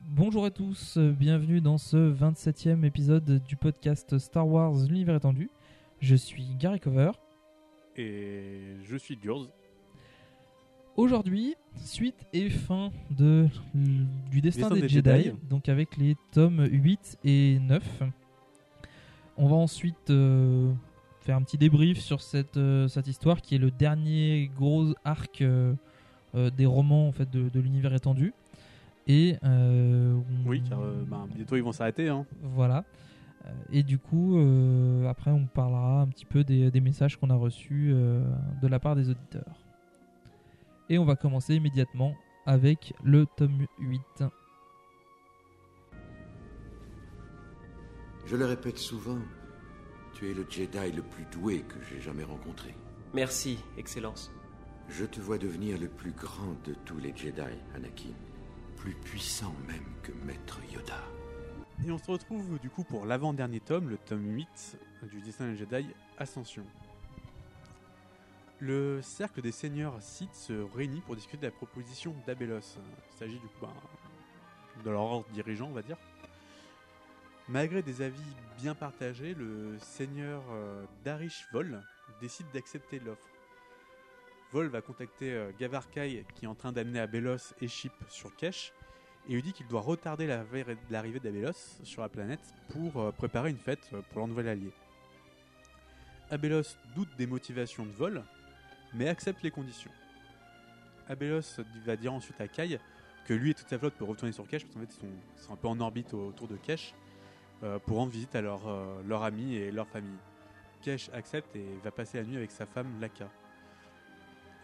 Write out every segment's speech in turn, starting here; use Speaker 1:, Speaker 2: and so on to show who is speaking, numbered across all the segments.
Speaker 1: Bonjour à tous, bienvenue dans ce 27e épisode du podcast Star Wars L'univers étendu. Je suis Gary Cover.
Speaker 2: Et je suis Gurz.
Speaker 1: Aujourd'hui, suite et fin de, du destin
Speaker 2: Destin
Speaker 1: des,
Speaker 2: des
Speaker 1: Jedi,
Speaker 2: Jedi.
Speaker 1: donc avec les tomes 8 et 9. On va ensuite euh, faire un petit débrief sur cette, euh, cette histoire qui est le dernier gros arc euh, euh, des romans en fait, de, de l'univers étendu. Et euh,
Speaker 2: Oui, car euh, ben, bientôt ils vont s'arrêter. Hein.
Speaker 1: Voilà. Euh, Et du coup, euh, après, on parlera un petit peu des, des messages qu'on a reçus euh, de la part des auditeurs. Et on va commencer immédiatement avec le tome 8.
Speaker 3: Je le répète souvent, tu es le Jedi le plus doué que j'ai jamais rencontré.
Speaker 4: Merci, Excellence.
Speaker 3: Je te vois devenir le plus grand de tous les Jedi, Anakin. Plus puissant même que Maître Yoda.
Speaker 2: Et on se retrouve du coup pour l'avant-dernier tome, le tome 8 du Destin des Jedi Ascension. Le cercle des seigneurs Sith se réunit pour discuter de la proposition d'Abelos. Il s'agit du coup ben, de leur ordre dirigeant, on va dire. Malgré des avis bien partagés, le seigneur euh, Darish Vol décide d'accepter l'offre. Vol va contacter euh, Gavar Kai qui est en train d'amener Abelos et Chip sur Kesh et lui dit qu'il doit retarder la- l'arrivée d'Abelos sur la planète pour euh, préparer une fête euh, pour leur nouvel allié. Abelos doute des motivations de Vol, mais accepte les conditions. Abelos va dire ensuite à Kai que lui et toute sa flotte peuvent retourner sur Kesh parce qu'en fait ils sont, un peu en orbite au- autour de Kesh pour rendre visite à leur, euh, leur ami et leur famille. Kesh accepte et va passer la nuit avec sa femme Laka.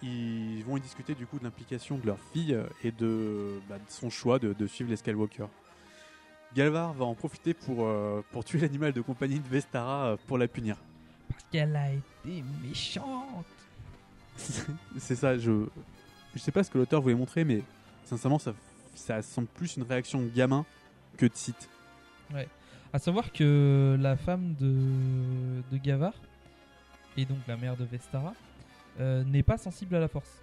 Speaker 2: Ils vont y discuter du coup de l'implication de leur fille euh, et de, bah, de son choix de, de suivre les Skywalker. Galvar va en profiter pour, euh, pour tuer l'animal de compagnie de Vestara euh, pour la punir.
Speaker 1: Parce qu'elle a été méchante.
Speaker 2: C'est ça, je je sais pas ce que l'auteur voulait montrer, mais sincèrement, ça, ça semble plus une réaction de gamin que de site.
Speaker 1: À savoir que la femme de, de Gavar, et donc la mère de Vestara, euh, n'est pas sensible à la force.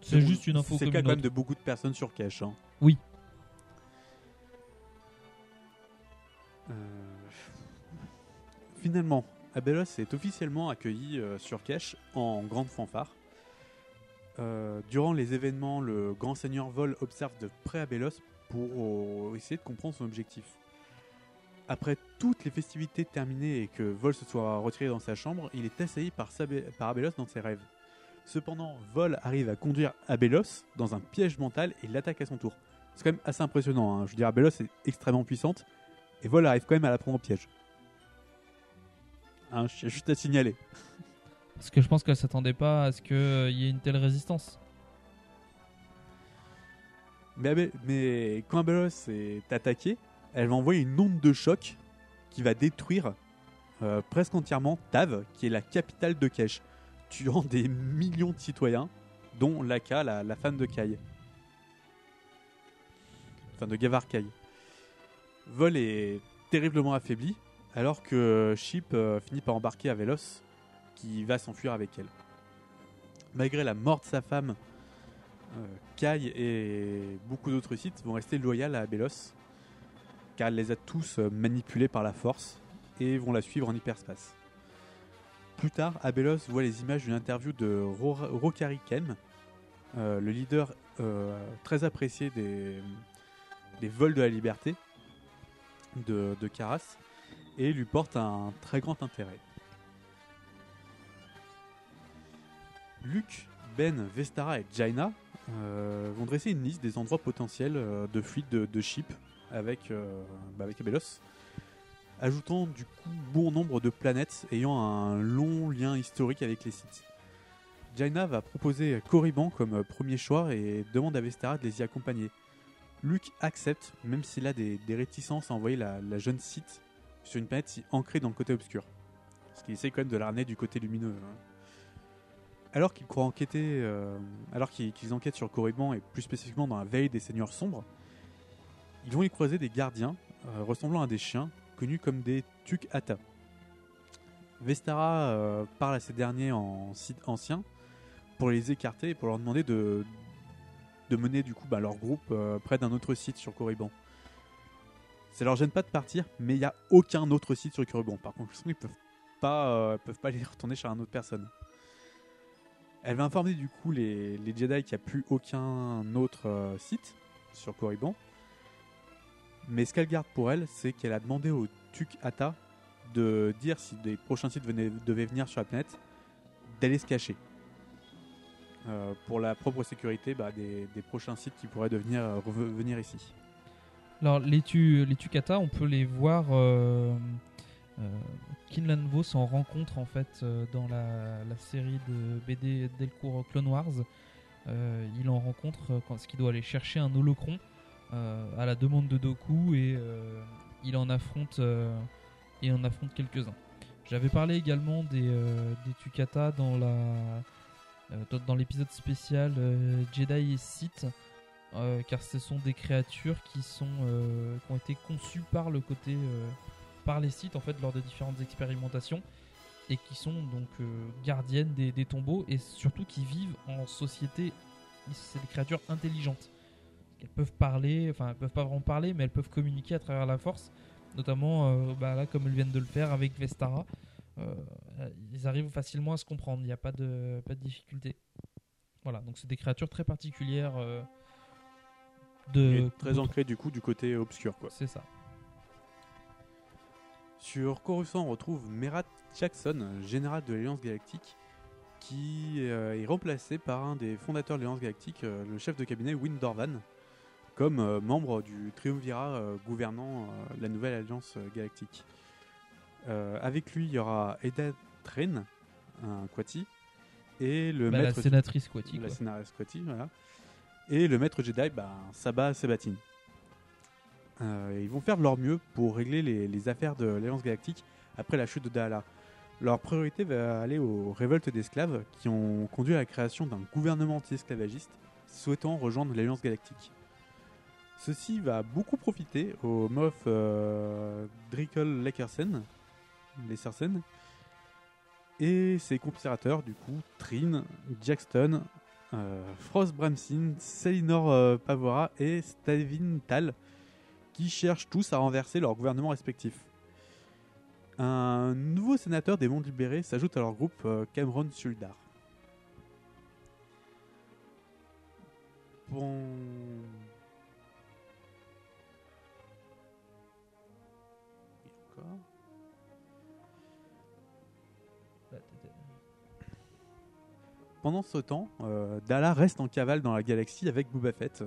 Speaker 1: C'est juste une info
Speaker 2: C'est le cas quand même de beaucoup de personnes sur Cache. hein.
Speaker 1: Oui.
Speaker 2: Euh, Finalement, Abelos est officiellement accueilli euh, sur Cache en grande fanfare. Durant les événements, le grand seigneur Vol observe de près Abelos pour essayer de comprendre son objectif. Après toutes les festivités terminées et que Vol se soit retiré dans sa chambre, il est assailli par, Abelos dans ses rêves. Cependant, Vol arrive à conduire Abelos dans un piège mental et l'attaque à son tour. C'est quand même assez impressionnant. hein. Je veux dire, Abelos est extrêmement puissante et Vol arrive quand même à la prendre au piège. Hein, juste à signaler.
Speaker 1: Parce que je pense qu'elle s'attendait pas à ce qu'il y ait une telle résistance.
Speaker 2: Mais, mais quand Abelos est attaquée, elle va envoyer une onde de choc qui va détruire euh, presque entièrement Tav, qui est la capitale de Kesh, tuant des millions de citoyens, dont Laka, la, femme de Kai. Enfin, de Gavar Kai. Vol est terriblement affaibli. alors que Chip euh, finit par embarquer à Velos, qui va s'enfuir avec elle. Malgré la mort de sa femme, euh, Kai et beaucoup d'autres sites vont rester loyaux à Belos, car elle les a tous euh, manipulés par la force et vont la suivre en hyperspace. Plus tard, Abelos voit les images d'une interview de Ro- Rokari Ken, euh, le leader euh, très apprécié des, vols de la liberté de, de Karas, et lui porte un très grand intérêt. Luke, Ben, Vestara et Jaina euh, vont dresser une liste des endroits potentiels de fuite de, de avec, euh, bah, avec Abelos, ajoutant du coup bon nombre de planètes ayant un long lien historique avec les sites. Jaina va proposer Korriban comme premier choix et demande à Vestara de les y accompagner. Luke accepte, même s'il a des, des réticences à envoyer la, la jeune site sur une planète si ancrée dans le côté obscur. Parce qu'il essaie quand même de la du côté lumineux. hein. Alors qu'ils croient enquêter, euh, alors qu'ils enquêtent sur Corriban et plus spécifiquement dans la veille des Seigneurs Sombres, ils vont y croiser des gardiens euh, ressemblant à des chiens connus comme des Tuk-Hata. Vestara euh, parle à ces derniers en site ancien pour les écarter et pour leur demander de, de mener du coup bah, leur groupe euh, près d'un autre site sur Corriban. Ça leur gêne pas de partir, mais il n'y a aucun autre site sur Corriban. Par contre, ils peuvent pas, peuvent pas les retourner chez une autre personne. Elle va informer du coup les, les Jedi qu'il n'y a plus aucun autre site sur Corriban. Mais ce qu'elle garde pour elle, c'est qu'elle a demandé au Tuk-Hata de dire si des prochains sites devaient venir sur la planète, d'aller se cacher. Euh, pour la propre sécurité bah, des, prochains sites qui pourraient devenir, euh, revenir ici.
Speaker 1: Alors, les, tu, Tukata, on peut les voir. Euh, euh, Kinlan Vos en rencontre en fait dans la, la série de BD Delcourt Clone Wars. Il en rencontre quand il doit aller chercher un holocron à la demande de Doku et euh, il en affronte, euh, il en affronte quelques-uns. J'avais parlé également des, euh, Tukata dans euh, l'épisode spécial euh, Jedi et Sith euh, car ce sont des créatures qui sont euh, ont été conçues par le côté euh, par les sites en fait lors de différentes expérimentations et qui sont donc euh, gardiennes des tombeaux et surtout qui vivent en société c'est des créatures intelligentes elles peuvent parler enfin elles peuvent pas vraiment parler mais elles peuvent communiquer à travers la force notamment euh, bah, là comme elles viennent de le faire avec Vestara euh, ils arrivent facilement à se comprendre il n'y a pas de pas de difficulté voilà donc c'est des créatures très particulières euh, de
Speaker 2: très ancré du coup du côté obscur. quoi.
Speaker 1: c'est ça
Speaker 2: Sur Coruscant, on retrouve Merat Jackson, général de l'Alliance Galactique, qui euh, est remplacé par un des fondateurs de l'Alliance Galactique, euh, le chef de cabinet Win Dorvan, comme euh, membre du triumvirat euh, gouvernant euh, la nouvelle Alliance Galactique. Avec lui, il y aura Eda Train, un Quati, et le
Speaker 1: Bah, la
Speaker 2: maître
Speaker 1: sénatrice Quati,
Speaker 2: La sénatrice Quati, voilà. Et le maître Jedi, bah, Sabah Sebatine. Euh, ils vont faire de leur mieux pour régler les, les affaires de l'Alliance Galactique après la chute de Daala. Leur priorité va aller aux révoltes d'esclaves qui ont conduit à la création d'un gouvernement anti-esclavagiste souhaitant rejoindre l'Alliance Galactique. Ceci va beaucoup profiter au Moff euh, Drickle Lakersen, Lessersen, et ses conspirateurs, du coup, Trin, Jackson, euh, Frost Bramsin, Selinor euh, Pavora et Stavin Tal, qui cherchent tous à renverser leurs gouvernements respectifs. Un nouveau sénateur des mondes libérés s'ajoute à leur groupe, euh, Cameron Suldar. Bon. Pendant ce temps, euh, Dala reste en cavale dans la galaxie avec Boba Fett. Euh,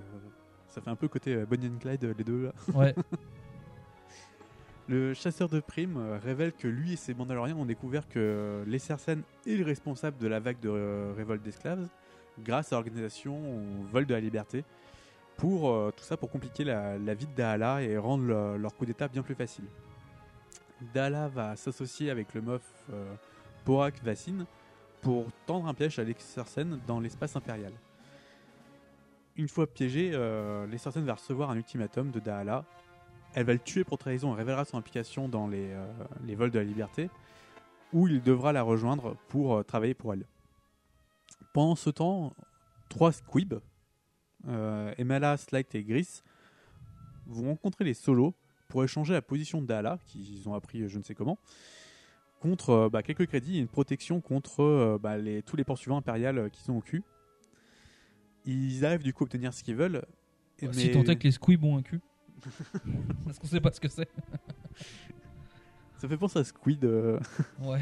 Speaker 2: ça fait un peu côté euh, Bonnie and Clyde, les deux là.
Speaker 1: Ouais.
Speaker 2: le chasseur de primes révèle que lui et ses Mandaloriens ont découvert que les Sersen est le responsable de la vague de euh, révolte d'esclaves grâce à l'organisation vol de la liberté. Pour euh, tout ça, pour compliquer la, la vie de Dahala et rendre le- leur coup d'état bien plus facile. Dahala va s'associer avec le euh, Borak Vassin pour tendre un piège à l'Exersen dans l'espace impérial. Une fois piégé, euh, va recevoir un ultimatum de Dahala elle va le tuer pour trahison et révélera son implication dans les, euh, les vols de la liberté, où il devra la rejoindre pour euh, travailler pour elle. Pendant ce temps, trois squibs, euh, Emala, Slight et Gris, vont rencontrer les solos pour échanger la position d'Ala, qu'ils ont appris je ne sais comment, contre euh, bah, quelques crédits et une protection contre euh, bah, les, tous les poursuivants impériaux euh, qu'ils ont au cul. Ils arrivent du coup à obtenir ce qu'ils veulent. et-
Speaker 1: Bah, Si tant est que les squibs ont un cul. Parce qu'on sait pas ce que c'est.
Speaker 2: Ça fait penser à Squid. euh.
Speaker 1: Ouais.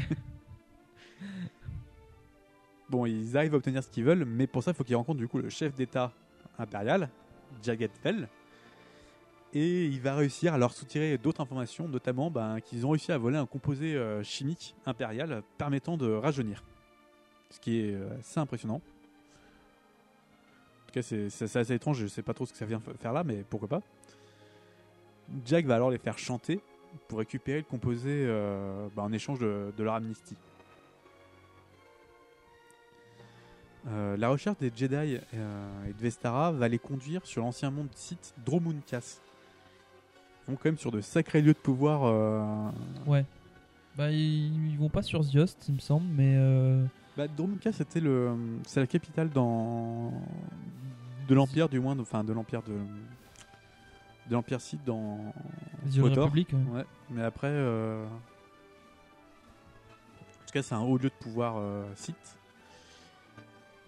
Speaker 2: bon, ils arrivent à obtenir ce qu'ils veulent, mais pour ça, il faut qu'ils rencontrent du coup le chef d'État impérial, Jaget Fell. Et il va réussir à leur soutirer d'autres informations, notamment ben, qu'ils ont réussi à voler un composé euh, chimique impérial permettant de rajeunir. Ce qui est euh, assez impressionnant. En tout cas, c'est assez étrange, je sais pas trop ce que ça vient faire là, mais pourquoi pas. Jack va alors les faire chanter pour récupérer le composé euh, bah, en échange de, leur amnistie. La recherche des Jedi et de Vestara va les conduire sur l'ancien monde site Dromunkas. Ils vont quand même sur de sacrés lieux de pouvoir. euh,
Speaker 1: Ouais. Bah, ils, ils vont pas sur Ziost, il me semble, mais. euh,
Speaker 2: Bah, Dromunkas, c'était le, c'est la capitale dans de l'empire du moins, enfin de l'empire de de l'empire Sith dans
Speaker 1: The Old
Speaker 2: Kotor.
Speaker 1: Republic, ouais.
Speaker 2: Ouais, mais après, euh, en tout cas, c'est un haut lieu de pouvoir euh, Sith.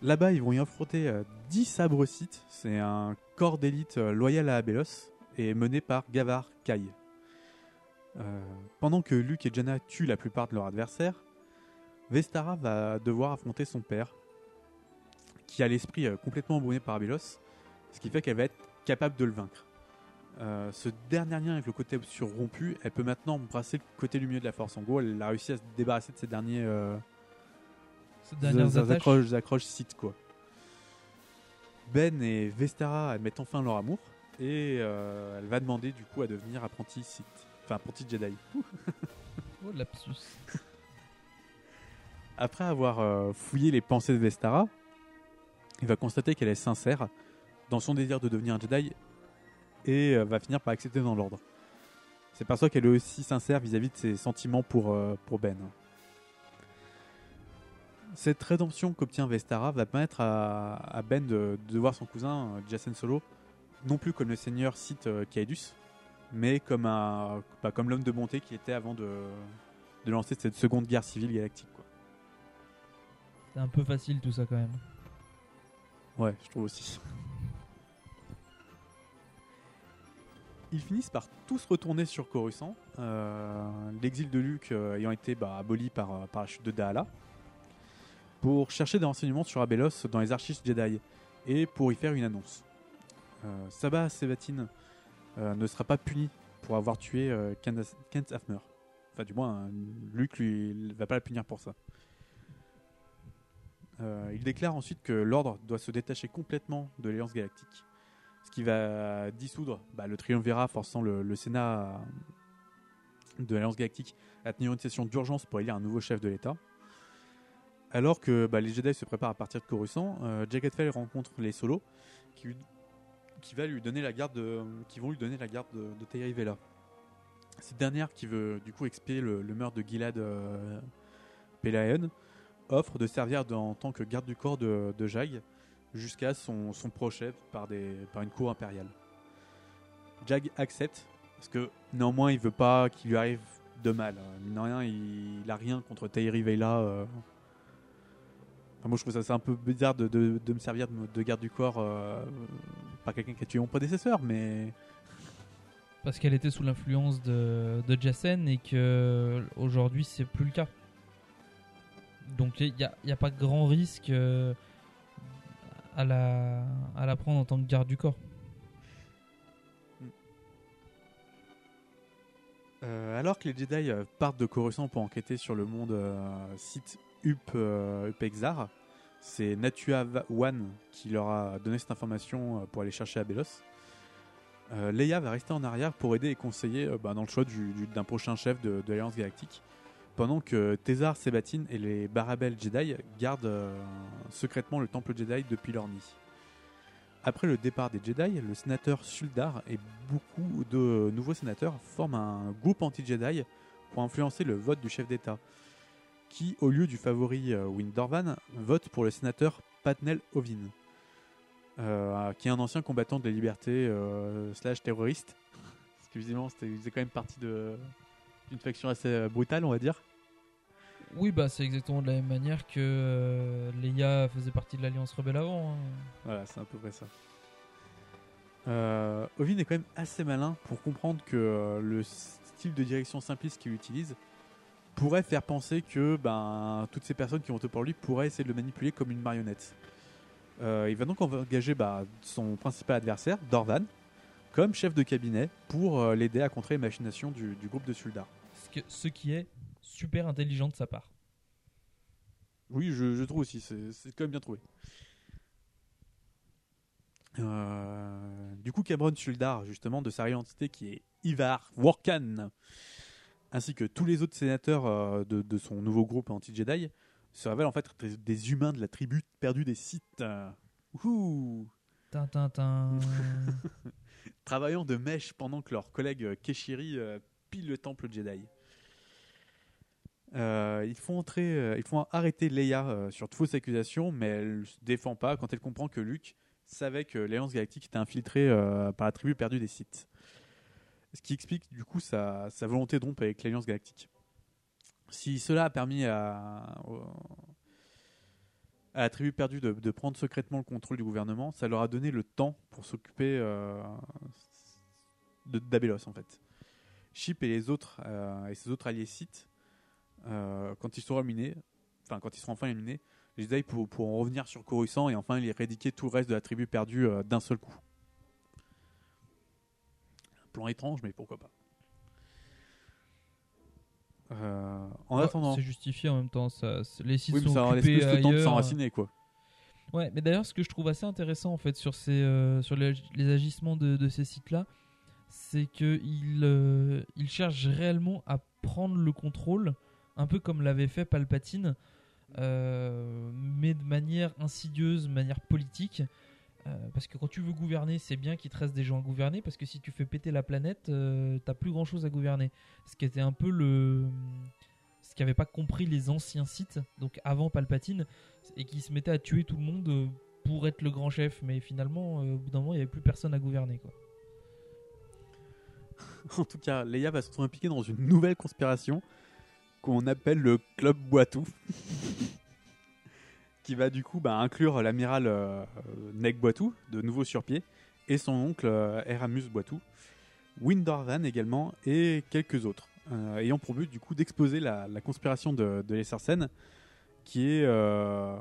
Speaker 2: Là-bas, ils vont y affronter euh, 10 sabres Sith. C'est un corps d'élite euh, loyal à Abelos et mené par Gavar Kai. Euh, pendant que Luke et Janna tuent la plupart de leurs adversaires, Vestara va devoir affronter son père, qui a l'esprit euh, complètement embrouillé par Abelos, ce qui fait qu'elle va être capable de le vaincre. Euh, ce dernier lien avec le côté obscur rompu, elle peut maintenant embrasser le côté lumineux de la force. En gros, elle a réussi à se débarrasser de ces derniers euh,
Speaker 1: Ces dernières
Speaker 2: accroches, accroches Sith, quoi. Ben et Vestara admettent enfin leur amour et euh, elle va demander du coup à devenir apprenti Sith, enfin apprenti Jedi.
Speaker 1: Oh, lapsus.
Speaker 2: Après avoir euh, fouillé les pensées de Vestara, il va constater qu'elle est sincère dans son désir de devenir un Jedi et euh, va finir par accepter dans l'ordre. C'est par ça qu'elle est aussi sincère vis-à-vis de ses sentiments pour, pour Ben. Cette rédemption qu'obtient Vestara va permettre à, à Ben de, de voir son cousin Jacen Solo non plus comme le seigneur Sith euh, Caedus, mais comme, un, bah, comme l'homme de bonté qui était avant de, de lancer cette seconde guerre civile galactique. Quoi.
Speaker 1: C'est un peu facile tout ça quand même.
Speaker 2: Ouais, je trouve aussi. Ils finissent par tous retourner sur Coruscant, euh, l'exil de Luke euh, ayant été bah, aboli par, par la chute de Daala, pour chercher des renseignements sur Abelos dans les archives Jedi et pour y faire une annonce. Euh, Sabah Sevatine euh, ne sera pas puni pour avoir tué euh, Kent Hafner. Enfin, du moins, Luke lui va pas la punir pour ça. Il déclare ensuite que l'ordre doit se détacher complètement de l'Alliance Galactique, ce qui va dissoudre bah, le triumvirat, forçant le, Sénat de l'Alliance Galactique à tenir une session d'urgence pour élire un nouveau chef de l'État. Alors que bah, les Jedi se préparent à partir de Coruscant, euh, Fell rencontre les Solos, qui, qui va lui donner la garde, de- qui vont lui donner la garde de, de Vela. Cette dernière, qui veut du coup expier le, meurtre de Gilad euh, offre de servir en tant que garde du corps de, Jag jusqu'à son, son par, par une cour impériale. Jag accepte parce que néanmoins il veut pas qu'il lui arrive de mal. De rien, il, il a rien contre Tairi Vela. euh. Moi je trouve ça un peu bizarre de, me servir de, de garde du corps euh, par quelqu'un qui a tué mon prédécesseur, mais
Speaker 1: Parce qu'elle était sous l'influence de, de Jacen et que aujourd'hui c'est plus le cas. Donc il n'y a, y a pas grand risque euh, à, la, à la prendre en tant que garde du corps.
Speaker 2: Euh, alors que les Jedi euh, partent de Coruscant pour enquêter sur le monde euh, site Up, euh, Up Exar, c'est Natua One qui leur a donné cette information euh, pour aller chercher Abelos. Euh, Leia va rester en arrière pour aider et conseiller euh, bah, dans le choix du- du- d'un prochain chef de, l'Alliance Galactique, pendant que Thésar, Sébatine et les Barabel Jedi gardent secrètement le temple Jedi depuis leur nid. après le départ des Jedi, le sénateur Suldar et beaucoup de nouveaux sénateurs forment un groupe anti-Jedi pour influencer le vote du chef d'État, qui, au lieu du favori euh, Windorvan, vote pour le sénateur Patnel Ovin, euh, qui est un ancien combattant de la liberté euh, slash terroriste. Parce que visiblement, il faisait quand même partie de- d'une faction assez euh, brutale, on va dire.
Speaker 1: Oui, bah c'est exactement de la même manière que euh, Leia faisait partie de l'Alliance Rebelle avant. hein.
Speaker 2: Voilà, c'est à peu près ça. Ovin est quand même assez malin pour comprendre que le style de direction simpliste qu'il utilise pourrait faire penser que ben, toutes ces personnes qui ont voté pour lui pourraient essayer de le manipuler comme une marionnette. Euh, il va donc engager bah, son principal adversaire, Dorvan, comme chef de cabinet pour euh, l'aider à contrer les machinations du, du groupe de Suldar.
Speaker 1: Ce, que- ce qui est super intelligent de sa part.
Speaker 2: Oui, je, je trouve aussi, c'est c'est quand même bien trouvé. Euh, du coup, Cabron Suldar, justement, de sa réelle entité qui est Ivar Workan, ainsi que tous les autres sénateurs euh, de, de son nouveau groupe anti-Jedi, se révèlent en fait des, humains de la tribu perdue des Sith. Euh. Travaillant de mèche pendant que leur collègue euh, Keshiri pille le temple Jedi. Euh, ils, font entrer, euh, ils font arrêter Leia euh, sur de fausses accusations, mais elle se défend pas quand elle comprend que Luke savait que l'Alliance Galactique était infiltrée par la tribu perdue des Sith. Ce qui explique du coup sa, volonté de rompre avec l'Alliance Galactique. Si cela a permis à, la tribu perdue de, prendre secrètement le contrôle du gouvernement, ça leur a donné le temps pour s'occuper euh, d'Abelos en fait. Chip et les autres euh, et ses autres alliés Sith, euh, quand ils seront éliminés, enfin quand ils seront enfin éliminés, les Jedi pour- pourront revenir sur Coruscant et enfin éradiquer tout le reste de la tribu perdue euh, d'un seul coup. Plan étrange, mais pourquoi pas. Euh, en
Speaker 1: Ouais,
Speaker 2: attendant,
Speaker 1: C'est justifié en même temps. Ça, les sites
Speaker 2: oui, mais
Speaker 1: sont
Speaker 2: ça
Speaker 1: occupés
Speaker 2: plus le temps de
Speaker 1: ailleurs.
Speaker 2: s'enraciner quoi.
Speaker 1: Ouais, mais d'ailleurs, ce que je trouve assez intéressant en fait sur ces euh, sur les, les agissements de, de ces sites-là, c'est que ils euh, ils cherchent réellement à prendre le contrôle, un peu comme l'avait fait Palpatine, mais de manière insidieuse, de manière politique. Euh, parce que quand tu veux gouverner, c'est bien qu'il te reste des gens à gouverner, parce que si tu fais péter la planète, euh, t'as plus grand chose à gouverner. Ce qui était un peu le. Ce qu'avaient pas compris les anciens sites, donc avant Palpatine, et qui se mettaient à tuer tout le monde euh, pour être le grand chef, mais finalement, au bout d'un moment, il n'y avait plus personne à gouverner.
Speaker 2: En tout cas, Leia va se retrouver impliquée dans une nouvelle conspiration qu'on appelle le Club Boitou. qui va du coup bah, inclure l'amiral euh, euh, Neg Boitou, de nouveau sur pied, et son oncle euh, Eramus Boitou, Windorvan également, et quelques autres, euh, ayant pour but du coup d'exposer la, conspiration de, de qui est euh,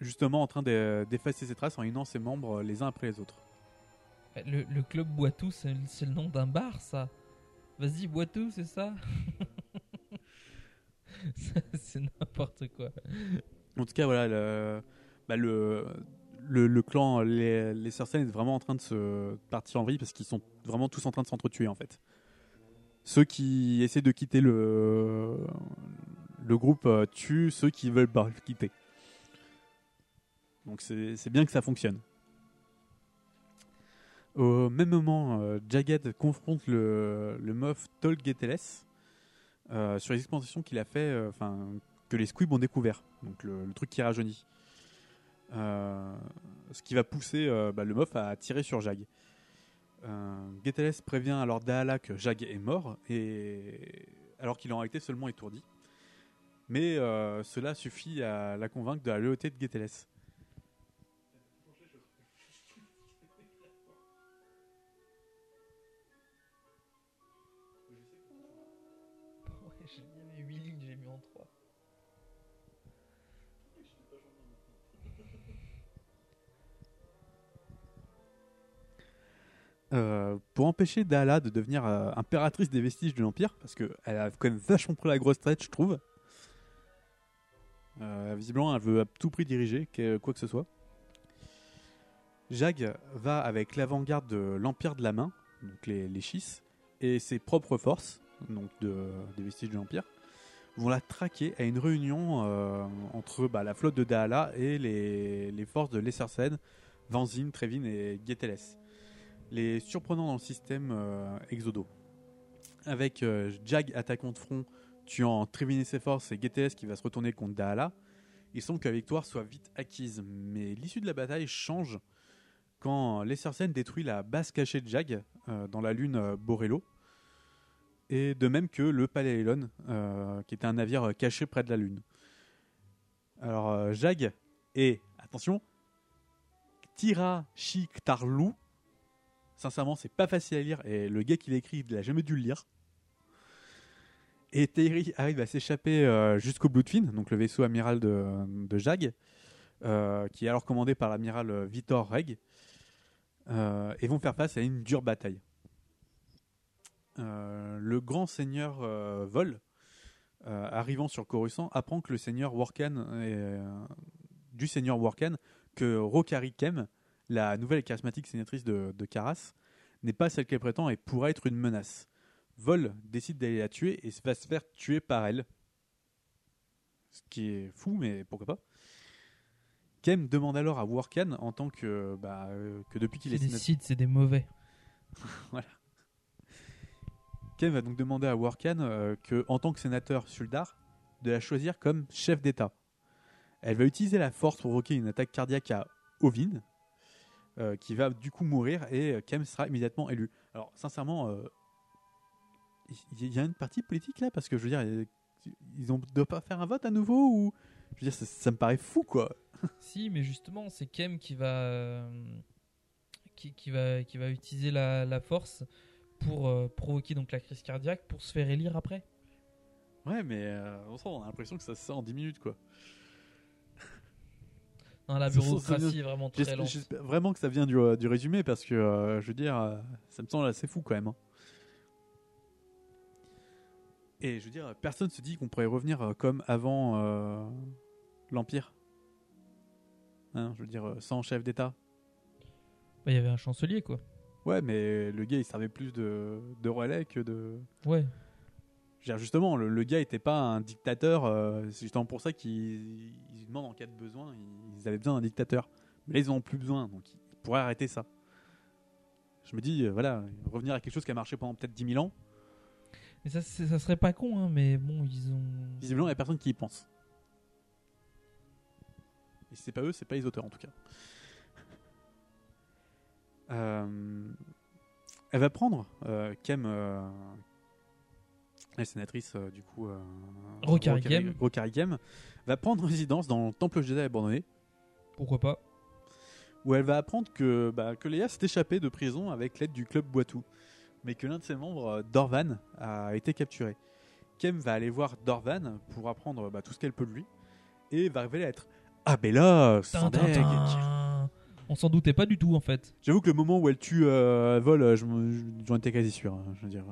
Speaker 2: justement en train de- d'effacer ses traces en unant ses membres les uns après les autres.
Speaker 1: Le, club Boitou, c'est le nom d'un bar, ça. Vas-y, Boitou, c'est Ça, C'est n'importe quoi.
Speaker 2: En tout cas, voilà, le, bah, le, le, clan, les, les Cersei est vraiment en train de se partir en vrille parce qu'ils sont vraiment tous en train de s'entretuer en fait. Ceux qui essaient de quitter le, le groupe euh, tuent ceux qui veulent pas le quitter. Donc c'est bien que ça fonctionne. Au même moment, euh, Jagged confronte le, le Moff Tol Geteles euh, sur les exploitations qu'il a fait, euh, enfin que les squibs ont découvert, le, truc qui rajeunit. Euh, ce qui va pousser bah, le Moff à tirer sur Jag. Geteles prévient alors Dahala que Jag est mort, et alors qu'il en a été seulement étourdi. Mais cela suffit à la convaincre de la loyauté de Geteles. Euh, pour empêcher Dahala de devenir euh, impératrice des vestiges de l'Empire, parce qu'elle a quand même vachement pris la grosse tête, je trouve. Euh, visiblement, elle veut à tout prix diriger quoi que ce soit. Jag va avec l'avant-garde de l'Empire de la Main, donc les, les et ses propres forces, donc de, des vestiges de l'Empire, vont la traquer à une réunion entre bah, la flotte de Dahala et les, forces de Lessersen, Vanzin, Trevin et Geteles. Les surprenant dans le système euh, Exodo. Avec euh, Jag attaquant de front, tuant Trevin et Geteles qui va se retourner contre Dahala, il semble que la victoire soit vite acquise. Mais l'issue de la bataille change quand Lessersen détruit la base cachée de Jag euh, dans la lune Borello. Et de même que le Palaelon, euh, qui était un navire caché près de la lune. Alors, Jag et, attention, Tira Tarlou. Sincèrement, c'est pas facile à lire et le gars qui l'écrit, il a jamais dû le lire. Et Terry arrive à s'échapper euh, jusqu'au Bloodfin, donc le vaisseau amiral de, Jag, euh, qui est alors commandé par l'amiral euh, Vitor Reg, et vont faire face à une dure bataille. Le grand seigneur Vol, arrivant sur Coruscant, apprend que le seigneur Workan, du seigneur Workan, que Rokari Kem, la nouvelle et charismatique sénatrice de, de Karas, n'est pas celle qu'elle prétend et pourrait être une menace. Vol décide d'aller la tuer et va se faire tuer par elle. Ce qui est fou, mais pourquoi pas. Kem demande alors à Workan, en tant que, bah, euh, que depuis qu'il est sénateur.
Speaker 1: sites, c'est des mauvais.
Speaker 2: voilà. Kem va donc demander à Workan euh, que, en tant que sénateur Suldar, de la choisir comme chef d'État. Elle va utiliser la force pour provoquer une attaque cardiaque à Ovin, euh, qui va du coup mourir et Kem sera immédiatement élu. Alors, sincèrement, euh, il y, y a une partie politique là parce que je veux dire, ils ont doivent pas faire un vote à nouveau ou je veux dire, ça, ça me paraît fou quoi.
Speaker 1: si, mais justement, c'est Kem qui va, euh, qui, qui va, qui va utiliser la, la force pour euh, provoquer donc la crise cardiaque pour se faire élire après.
Speaker 2: Ouais, mais euh, on sent- a l'impression que ça se fait en 10 minutes quoi.
Speaker 1: Non, la bureaucratie est vraiment très lente.
Speaker 2: J'espère vraiment que ça vient du, euh, du résumé parce que euh, je veux dire, euh, ça me semble assez fou quand même. hein. Et je veux dire, personne se dit qu'on pourrait revenir comme avant euh, l'Empire. Hein, je veux dire, sans chef d'État.
Speaker 1: Bah, Il y avait un chancelier quoi.
Speaker 2: Ouais, mais le gars il servait plus de, de relais que de.
Speaker 1: Ouais.
Speaker 2: Justement, le, le gars était pas un dictateur. euh, c'est justement pour ça qu'ils ils demandent en cas de besoin. Ils, ils avaient besoin d'un dictateur. Mais là, ils en ont plus besoin. Donc, ils pourraient arrêter ça. Je me dis, euh, voilà, revenir à quelque chose qui a marché pendant peut-être 10 000 ans.
Speaker 1: Mais ça, ça serait pas con, hein, mais bon, ils ont.
Speaker 2: Visiblement, il n'y a personne qui y pense. Et si c'est pas eux, c'est pas les auteurs en tout cas. Euh, elle va prendre Kem, la sénatrice euh, du coup, euh,
Speaker 1: Rokari
Speaker 2: va prendre résidence dans le temple Jedi abandonné,
Speaker 1: Pourquoi pas
Speaker 2: où elle va apprendre que, bah, que Leia s'est échappée de prison avec l'aide du club Boitou, mais que l'un de ses membres, euh, Dorvan, a été capturé. Kem va aller voir Dorvan pour apprendre bah, tout ce qu'elle peut de lui, et va révéler être Abella Sandeg.
Speaker 1: Tintin. On s'en doutait pas du tout en fait.
Speaker 2: J'avoue que le moment où elle tue euh, Vol, je j'en étais quasi sûr. hein, je veux dire.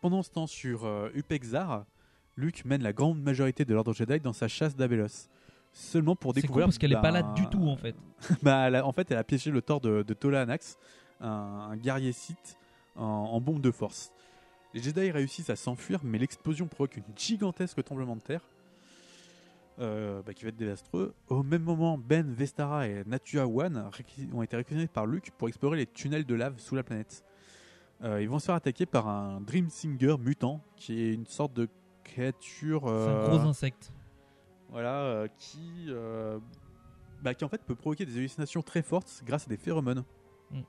Speaker 2: Pendant ce temps, sur euh, Upexar, Luke mène la grande majorité de l'ordre Jedi dans sa chasse d'Abelos. Seulement pour découvrir.
Speaker 1: parce qu'elle est pas là
Speaker 2: bah,
Speaker 1: du tout en fait.
Speaker 2: bah, elle a- en fait, elle a piégé le tort de, de Tola Anax, un, un guerrier sith en, en bombe de force. Les Jedi réussissent à s'enfuir, mais l'explosion provoque une gigantesque tremblement de terre euh, bah, qui va être désastreux. Au même moment, Ben, Vestara et Natua One ont été réquisitionnés par Luke pour explorer les tunnels de lave sous la planète. Euh, ils vont se faire attaquer par un Dream Singer mutant, qui est une sorte de créature.
Speaker 1: C'est
Speaker 2: euh,
Speaker 1: un gros insecte.
Speaker 2: voilà, euh, qui, euh, bah, qui en fait peut provoquer des hallucinations très fortes grâce à des phéromones.
Speaker 1: Mm.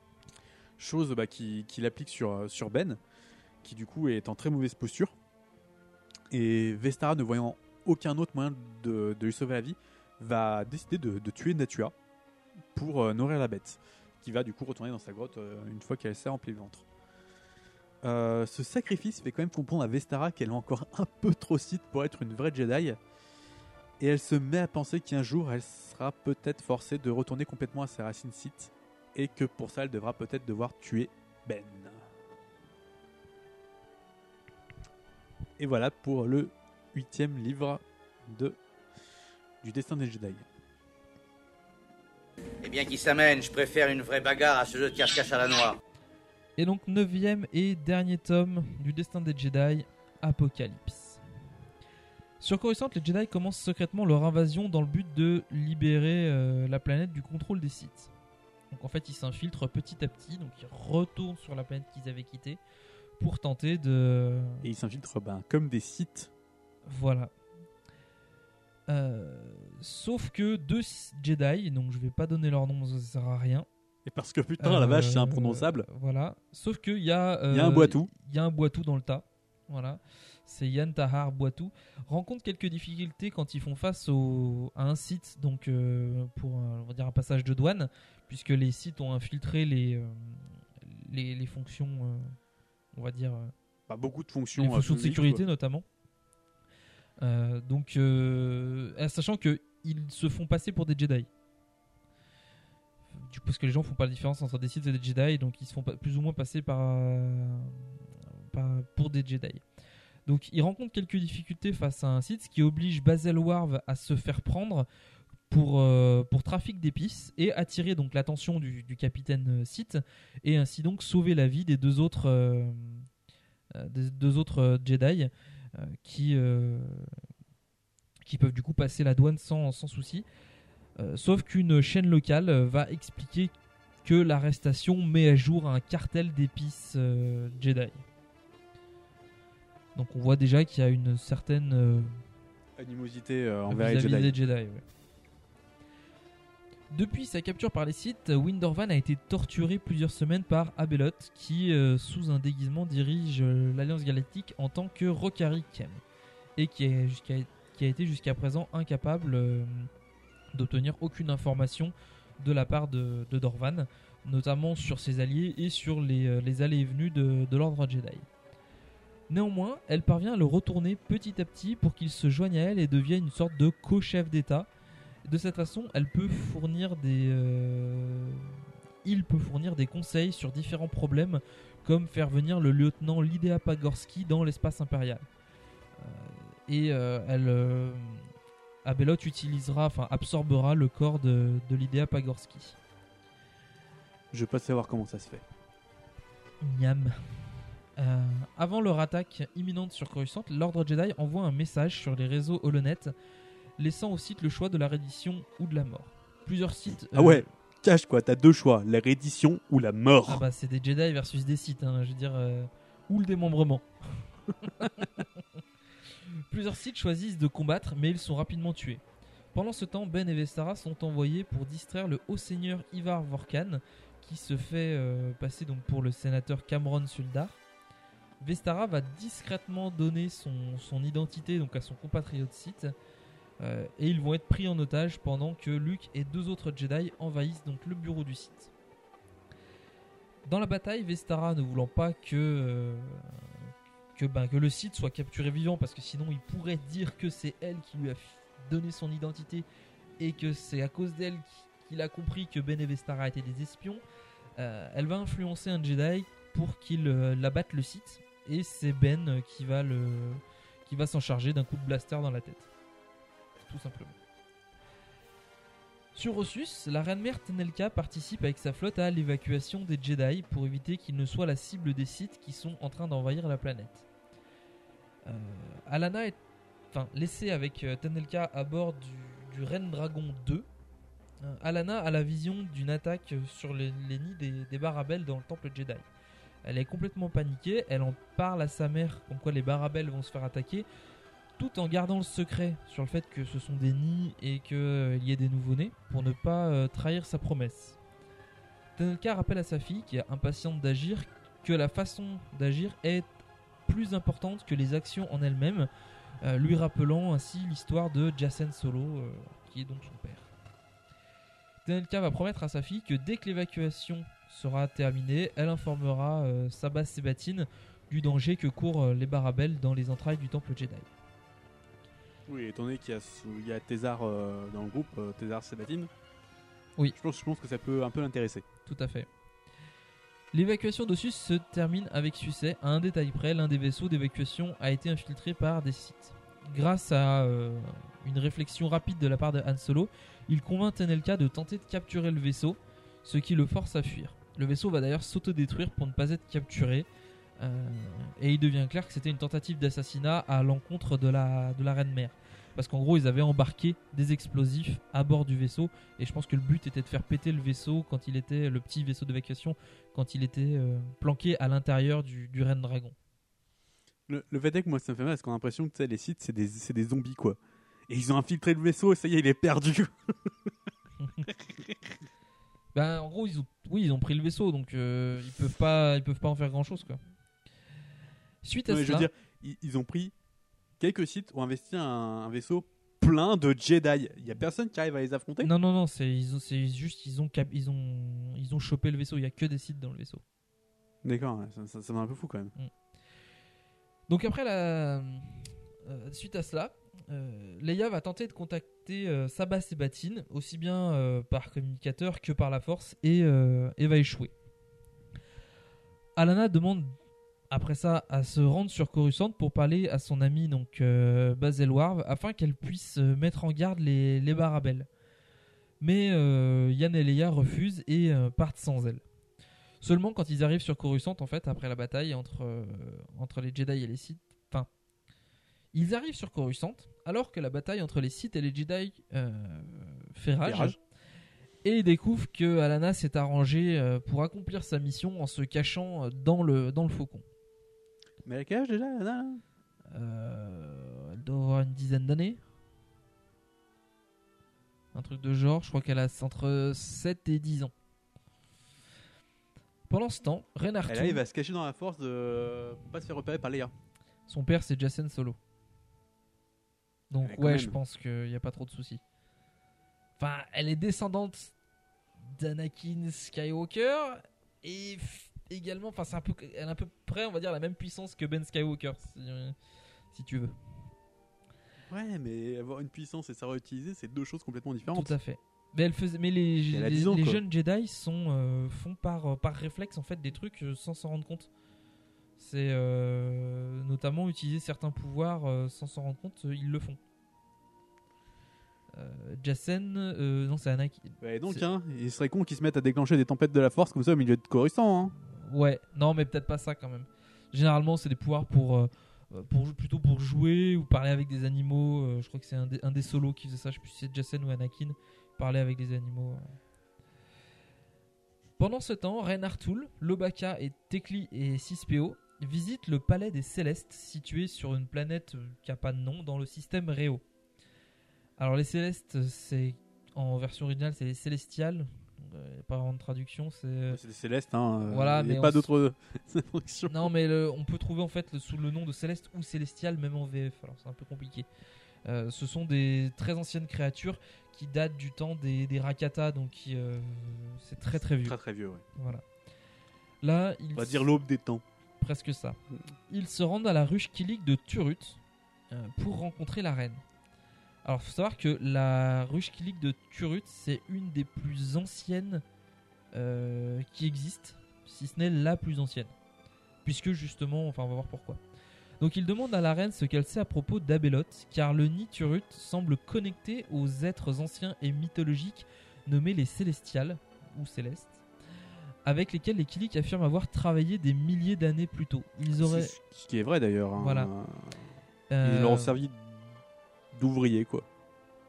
Speaker 2: Chose bah, qui, qui l'applique sur, euh, sur Ben, qui du coup est en très mauvaise posture. Et Vestara, ne voyant aucun autre moyen de, de lui sauver la vie, va décider de, de tuer Natua pour euh, nourrir la bête, qui va du coup retourner dans sa grotte euh, une fois qu'elle s'est remplie le ventre. Euh, ce sacrifice fait quand même comprendre à Vestara qu'elle est encore un peu trop site pour être une vraie Jedi. Et elle se met à penser qu'un jour, elle sera peut-être forcée de retourner complètement à ses racines Sith. Et que pour ça, elle devra peut-être devoir tuer Ben. Et voilà pour le huitième livre de du destin des Jedi.
Speaker 5: Eh bien, qui s'amène Je préfère une vraie bagarre à ce jeu de cache-cache à la noix.
Speaker 1: Et donc, neuvième et dernier tome du destin des Jedi, Apocalypse. Sur Coruscant, les Jedi commencent secrètement leur invasion dans le but de libérer euh, la planète du contrôle des Sith. Donc en fait, ils s'infiltrent petit à petit, donc ils retournent sur la planète qu'ils avaient quittée pour tenter de...
Speaker 2: Et ils s'infiltrent ben, comme des sites.
Speaker 1: Voilà. Euh, sauf que deux Jedi, donc je vais pas donner leur nom, ça sert à rien.
Speaker 2: Et parce que putain, la vache, c'est
Speaker 1: Euh,
Speaker 2: imprononçable.
Speaker 1: Voilà. Sauf qu'il y a. euh,
Speaker 2: Il y a un Boitou.
Speaker 1: Il y a un Boitou dans le tas. Voilà. C'est Yann Tahar Boitou. Rencontre quelques difficultés quand ils font face au, à un site, donc euh, pour un, on va dire un passage de douane, puisque les sites ont infiltré les, euh, les, les fonctions, euh, on va dire.
Speaker 2: Pas beaucoup de fonctions.
Speaker 1: les fonctions de sécurité
Speaker 2: quoi.
Speaker 1: notamment. Euh, donc, sachant que ils se font passer pour des Jedi. Du parce que les gens font pas la différence entre des Sith et des Jedi, donc ils se font plus ou moins passer par, euh, pour des Jedi. Donc, ils rencontrent quelques difficultés face à un Sith, ce qui oblige Bazel Warv à se faire prendre pour, euh, pour trafic d'épices et attirer donc l'attention du, capitaine euh, Sith et ainsi donc sauver la vie des deux autres des deux autres Jedi qui, qui peuvent du coup passer la douane sans, sans souci. Euh, sauf qu'une chaîne locale euh, va expliquer que l'arrestation met à jour un cartel d'épices euh, Jedi. Donc on voit déjà qu'il y a une certaine euh,
Speaker 2: Animosité envers les Jedi.
Speaker 1: des Jedi, ouais. Depuis sa capture par les Sith, Windorvan a été torturé plusieurs semaines par Abelot, qui, sous un déguisement, dirige l'Alliance Galactique en tant que Rokari Kem, et qui, est jusqu'à- qui a été jusqu'à présent incapable d'obtenir aucune information de la part de, Dorvan, notamment sur ses alliés et sur les, euh, allées et venues de, l'Ordre Jedi. Néanmoins, elle parvient à le retourner petit à petit pour qu'il se joigne à elle et devienne une sorte de co-chef d'État. De cette façon, elle peut fournir des, euh, il peut fournir des conseils sur différents problèmes, comme faire venir le lieutenant Lidea Pagorski dans l'espace impérial. Euh, et elle, Abelot utilisera, enfin absorbera le corps de, de Lidea Pagorski.
Speaker 2: Je veux pas savoir comment ça se fait.
Speaker 1: Miam. Euh, avant leur attaque imminente sur Coruscant, l'Ordre Jedi envoie un message sur les réseaux Holonet, laissant au site le choix de la reddition ou de la mort. Plusieurs sites.
Speaker 2: Ah ouais, cache quoi, t'as deux choix, la reddition ou la mort.
Speaker 1: Ah bah c'est des Jedi versus des Sith, hein, je veux dire, euh, ou le démembrement. Plusieurs sites choisissent de combattre, mais ils sont rapidement tués. Pendant ce temps, Ben et Vestara sont envoyés pour distraire le haut seigneur Ivar Vorkan, qui se fait euh, passer donc pour le sénateur Cameron Suldar. Vestara va discrètement donner son, identité donc à son compatriote Sith, euh, et ils vont être pris en otage pendant que Luke et deux autres Jedi envahissent donc le bureau du Sith. Dans la bataille, Vestara ne voulant pas que, euh, que, ben, que le Sith soit capturé vivant, parce que sinon il pourrait dire que c'est elle qui lui a donné son identité et que c'est à cause d'elle qu- qu'il a compris que Ben et Vestara étaient des espions, euh, elle va influencer un Jedi pour qu'il euh, l'abatte le Sith, et c'est Ben euh, qui va, qui va s'en charger d'un coup de blaster dans la tête. Tout simplement. Sur Ossus, la reine mère Tenelka participe avec sa flotte à l'évacuation des Jedi pour éviter qu'ils ne soient la cible des Sith qui sont en train d'envahir la planète. Euh, Alana est enfin, laissée avec euh, Tenelka à bord du, du Dragon 2. Euh, Alana a la vision d'une attaque sur les, nids des, des Barabel dans le temple Jedi. Elle est complètement paniquée, elle en parle à sa mère comme quoi les Barabel vont se faire attaquer, tout en gardant le secret sur le fait que ce sont des nids et qu'il y ait des nouveau-nés pour ne pas trahir sa promesse. Tenelka rappelle à sa fille, qui est impatiente d'agir, que la façon d'agir est plus importante que les actions en elles-mêmes, euh, lui rappelant ainsi l'histoire de Jacen Solo, euh, qui est donc son père. Tenelka va promettre à sa fille que dès que l'évacuation sera terminée, elle informera euh, Sabas Sebatine du danger que courent euh, les Barabel dans les entrailles du temple Jedi.
Speaker 2: Oui, étant donné qu'il y a, il y a Thésar dans le groupe, Thésar Sébatine.
Speaker 1: Oui.
Speaker 2: Je pense, je pense que ça peut un peu l'intéresser.
Speaker 1: Tout à fait. L'évacuation d'Ossus se termine avec succès. À un détail près, l'un des vaisseaux d'évacuation a été infiltré par des Sith. Grâce à euh, une réflexion rapide de la part de Han Solo, il convainc Tenelka de tenter de capturer le vaisseau, ce qui le force à fuir. Le vaisseau va d'ailleurs s'autodétruire pour ne pas être capturé. Euh, et il devient clair que c'était une tentative d'assassinat à l'encontre de la reine mère. Parce qu'en gros, ils avaient embarqué des explosifs à bord du vaisseau. Et je pense que le but était de faire péter le vaisseau quand il était, le petit vaisseau d'évacuation, quand il était euh, planqué à l'intérieur du, du Reine Dragon.
Speaker 2: Le, le fait est que moi, ça me fait mal parce qu'on a l'impression que les sites, c'est des, c'est des zombies, quoi. Et ils ont infiltré le vaisseau et ça y est, il est perdu.
Speaker 1: Ben, en gros, ils ont, oui, ils ont pris le vaisseau, donc euh, ils peuvent pas, ils peuvent pas en faire grand chose, quoi. Suite à
Speaker 2: Non, mais je veux
Speaker 1: cela,
Speaker 2: dire, ils, ils ont pris quelques sites ont investi un, un vaisseau plein de Jedi. Il y a personne qui arrive à les affronter.
Speaker 1: non, non, non, c'est, ils ont- c'est juste, ils ont, cap- ils ont, ils ont chopé le vaisseau. Il y a que des sites dans le vaisseau.
Speaker 2: D'accord, ça, ça, ça m'a un peu fou quand même.
Speaker 1: Donc après la, euh, suite à cela, euh, Leia va tenter de contacter euh, Sabas et Batine, aussi bien euh, par communicateur que par la Force, et, et va échouer. Alana demande après ça à se rendre sur Coruscant pour parler à son ami donc euh, Warv afin qu'elle puisse euh, mettre en garde les, les Barabels. Mais euh, Yann et Leia refusent et euh, partent sans elle. Seulement quand ils arrivent sur Coruscant, en fait, après la bataille entre, entre les Jedi et les Sith, enfin, ils arrivent sur Coruscant alors que la bataille entre les Sith et les Jedi fait rage. Et ils découvrent que Alana s'est arrangée pour accomplir sa mission en se cachant dans le, dans le faucon.
Speaker 2: Mais à quel âge déjà, Anna là?
Speaker 1: Euh, elle doit avoir une dizaine d'années. Un truc de genre, je crois qu'elle a entre 7 et 10 ans. Pendant ce temps, Ren
Speaker 2: Elle
Speaker 1: Artoon-
Speaker 2: arrive à se cacher dans la force de... pour pas se faire repérer par Leia.
Speaker 1: Son père, c'est Jacen Solo. Donc, ouais,
Speaker 2: même.
Speaker 1: je pense qu'il n'y a pas trop de soucis. Enfin, elle est descendante d'Anakin Skywalker et également, enfin, c'est un peu, elle a à peu près, on va dire, la même puissance que Ben Skywalker, si, euh, si tu veux.
Speaker 2: Ouais, mais avoir une puissance et savoir utiliser, c'est deux choses complètement différentes.
Speaker 1: Tout à fait. Mais, elle faisait, mais les,
Speaker 2: Elle a
Speaker 1: les,
Speaker 2: 10 ans,
Speaker 1: les
Speaker 2: quoi.
Speaker 1: jeunes Jedi sont, euh, font par, euh, par réflexe en fait des trucs sans s'en rendre compte. C'est euh, notamment utiliser certains pouvoirs euh, sans s'en rendre compte, ils le font. Euh, non c'est Anakin.
Speaker 2: Ouais, donc,
Speaker 1: C'est-
Speaker 2: hein, il serait con qu'ils se mettent à déclencher des tempêtes de la force comme ça au milieu de Coruscant. Hein.
Speaker 1: Ouais, non mais peut-être pas ça quand même. Généralement c'est des pouvoirs pour, euh, pour plutôt pour jouer ou parler avec des animaux. euh, je crois que c'est un, des- un des solos qui faisait ça. Je sais plus si c'est Jacen ou Anakin. Parler avec des animaux. Pendant ce temps, Ren Artul, Lobaka et Tekli et 6PO visitent le palais des Célestes situé sur une planète euh, qui a pas de nom dans le système Réo. Alors les Célestes, c'est en version originale, c'est les Célestials. Euh, pas vraiment de traduction, c'est
Speaker 2: C'est des célestes, hein. euh,
Speaker 1: Voilà,
Speaker 2: il y a
Speaker 1: mais
Speaker 2: pas d'autres fonctions.
Speaker 1: non, mais le- on peut trouver en fait le- sous le nom de Céleste ou Célestial, même en VF. Alors c'est un peu compliqué. Euh, ce sont des très anciennes créatures qui datent du temps des, des Rakata, donc euh, c'est très très vieux.
Speaker 2: Très très vieux, ouais.
Speaker 1: Voilà. Là, ils
Speaker 2: On va dire l'aube des temps.
Speaker 1: presque ça. Ils se rendent à la ruche Kilik de Turut euh, pour rencontrer la reine. Alors, faut savoir que la ruche Kilik de Turut, c'est une des plus anciennes euh, qui existent, si ce n'est la plus ancienne. Puisque justement, enfin, on va voir pourquoi. Donc, il demande à la reine ce qu'elle sait à propos d'Abelot, car le nid Turut semble connecté aux êtres anciens et mythologiques nommés les Célestials, ou Célestes, avec lesquels les Kilik affirment avoir travaillé des milliers d'années plus tôt. Ils auraient.
Speaker 2: C'est Ce qui est vrai d'ailleurs. hein.
Speaker 1: Voilà.
Speaker 2: Ils
Speaker 1: euh,
Speaker 2: leur ont servi d'ouvriers, quoi.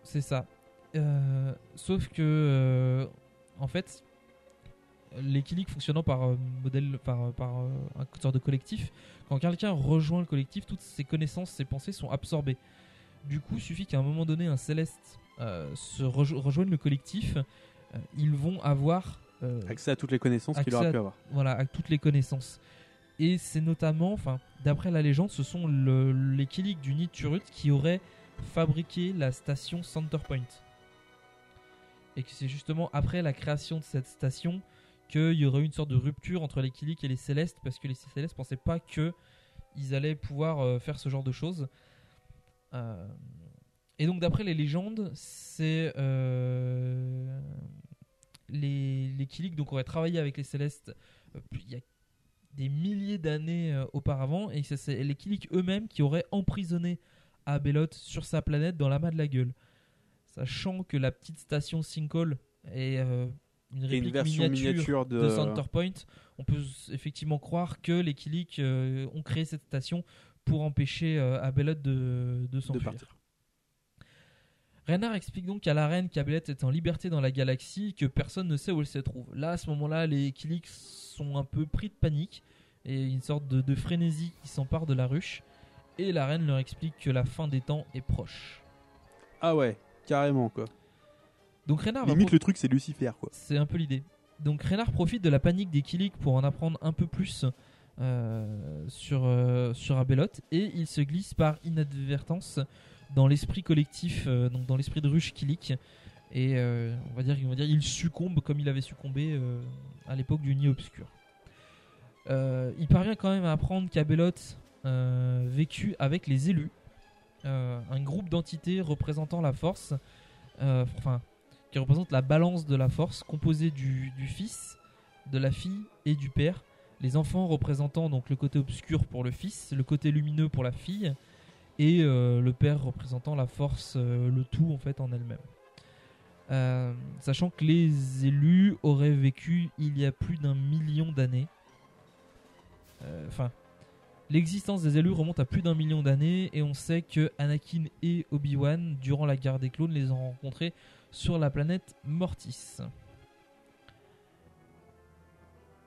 Speaker 1: C'est ça. Euh, sauf que, euh, en fait, les Kilik fonctionnant par euh, modèle, par, euh, par euh, un sorte de collectif, quand quelqu'un rejoint le collectif, toutes ses connaissances, ses pensées sont absorbées. Du coup, il suffit qu'à un moment donné, un céleste euh, se rejo- rejoigne le collectif, euh, ils vont avoir euh,
Speaker 2: Accès à toutes les connaissances qu'il aurait
Speaker 1: à-
Speaker 2: pu avoir.
Speaker 1: Voilà, à toutes les connaissances. Et c'est notamment, enfin, d'après la légende, ce sont le- les Kilik du nid de Turut qui auraient fabriqué la station Centerpoint. Et que c'est justement après la création de cette station qu'il y aurait une sorte de rupture entre les Kilik et les Célestes, parce que les Célestes pensaient pas que ils allaient pouvoir euh, faire ce genre de choses. Euh, et donc d'après les légendes, c'est euh, les, les Kilik donc auraient travaillé avec les Célestes il y a des milliers d'années auparavant et c'est les Kilik eux-mêmes qui auraient emprisonné Abelot sur sa planète dans l'amas de la gueule. Sachant que la petite station Sinkhole est, euh, une réplique
Speaker 2: une version
Speaker 1: miniature,
Speaker 2: miniature
Speaker 1: de...
Speaker 2: de-
Speaker 1: Centerpoint, on peut effectivement croire que les Killik euh, ont créé cette station pour empêcher euh, Abelot de, de s'enfuir. Renard explique donc à la reine qu'Abelette est en liberté dans la galaxie et que personne ne sait où elle se trouve. Là, à ce moment-là, les Killik sont un peu pris de panique et une sorte de, de frénésie qui s'empare de la ruche. Et la reine leur explique que la fin des temps est proche.
Speaker 2: Ah ouais, carrément quoi.
Speaker 1: Donc Renard va
Speaker 2: Limite le truc c'est Lucifer quoi.
Speaker 1: C'est un peu l'idée. Donc Renard profite de la panique des Killik pour en apprendre un peu plus euh, sur, euh, sur Abelot et il se glisse par inadvertance dans l'esprit collectif, euh, donc dans l'esprit de ruche Killik. Et euh, on va dire, on va dire, il succombe comme il avait succombé euh, à l'époque du nid obscur. Euh, il parvient quand même à apprendre qu'Abelot euh, vécut avec les élus, euh, un groupe d'entités représentant la force, euh, enfin qui représente la balance de la force, composée du, fils, de la fille et du père. Les enfants représentant donc le côté obscur pour le fils, le côté lumineux pour la fille, et le père représentant la force, le tout en fait en elle-même. Sachant que les élus auraient vécu il y a plus d'un million d'années. Enfin, l'existence des élus remonte à plus d'un million d'années et on sait que Anakin et Obi-Wan, durant la guerre des clones, les ont rencontrés sur la planète Mortis.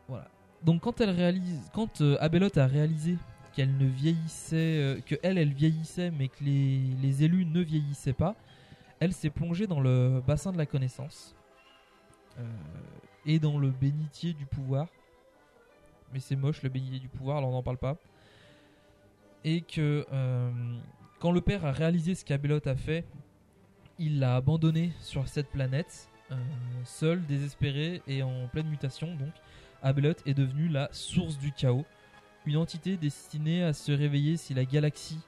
Speaker 1: Voilà. Donc quand elle réalise, quand euh, a réalisé qu'elle ne vieillissait, euh, que elle, elle vieillissait, mais que les, les élus ne vieillissaient pas, elle s'est plongée dans le bassin de la connaissance euh, et dans le bénitier du pouvoir. Mais c'est moche le bénitier du pouvoir, alors on n'en parle pas. Et que euh, quand le père a réalisé ce qu'Abelot a fait, il l'a abandonné sur cette planète, euh, seul, désespéré et en pleine mutation. Donc, Abelot est devenu la source du chaos, une entité destinée à se réveiller si la galaxie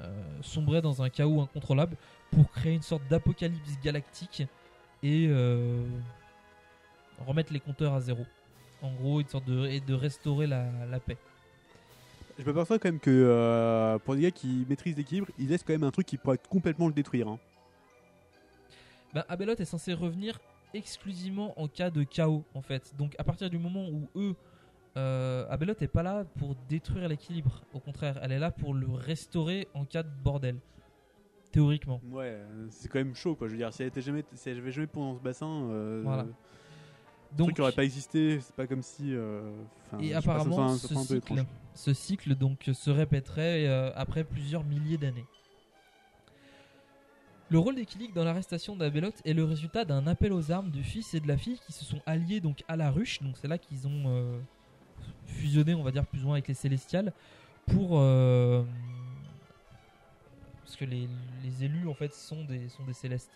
Speaker 1: euh, sombrait dans un chaos incontrôlable pour créer une sorte d'apocalypse galactique et euh, remettre les compteurs à zéro. En gros, une sorte de et de restaurer la, la paix.
Speaker 2: Je m'aperçois quand même que euh, pour des gars qui maîtrisent l'équilibre, ils laissent quand même un truc qui pourrait complètement le détruire. hein.
Speaker 1: Ben, Abelot est censé revenir exclusivement en cas de chaos en fait. Donc à partir du moment où eux, euh, Abelot est pas là pour détruire l'équilibre. Au contraire, elle est là pour le restaurer en cas de bordel. Théoriquement.
Speaker 2: Ouais, c'est quand même chaud quoi. Je veux dire, si elle était jamais, si elle avait jamais pris dans ce bassin, euh,
Speaker 1: Voilà.
Speaker 2: ce
Speaker 1: Donc-
Speaker 2: truc n'aurait pas existé. C'est pas comme si. euh,
Speaker 1: Et
Speaker 2: sais pas,
Speaker 1: apparemment,
Speaker 2: ça- ça
Speaker 1: ce,
Speaker 2: fait un peu
Speaker 1: cycle,
Speaker 2: étrange.
Speaker 1: Ce cycle donc se répéterait euh, après plusieurs milliers d'années. Le rôle des Killik dans l'arrestation d'Abelot est le résultat d'un appel aux armes du fils et de la fille qui se sont alliés donc à la ruche. Donc c'est là qu'ils ont euh, fusionné, on va dire plus ou moins avec les Célestials pour euh, parce que les, élus en fait sont des sont des célestes,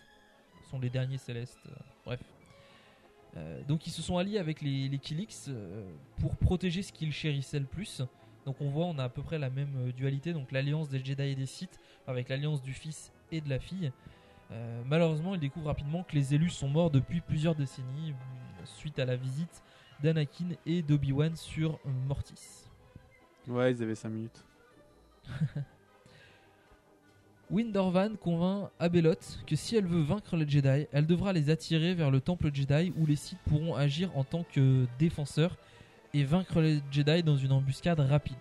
Speaker 1: sont les derniers célestes. bref. Donc ils se sont alliés avec les, les Kilix pour protéger ce qu'ils chérissaient le plus. Donc on voit on a à peu près la même euh, dualité, donc l'alliance des Jedi et des Sith avec l'alliance du fils et de la fille. Euh, malheureusement ils découvrent rapidement que les élus sont morts depuis plusieurs décennies suite à la visite d'Anakin et d'Obi-Wan sur euh, Mortis.
Speaker 2: Ouais, ils avaient 5 minutes.
Speaker 1: Windorvan convainc Abelot que si elle veut vaincre les Jedi, elle devra les attirer vers le temple Jedi où les Sith pourront agir en tant que défenseurs et vaincre les Jedi dans une embuscade rapide.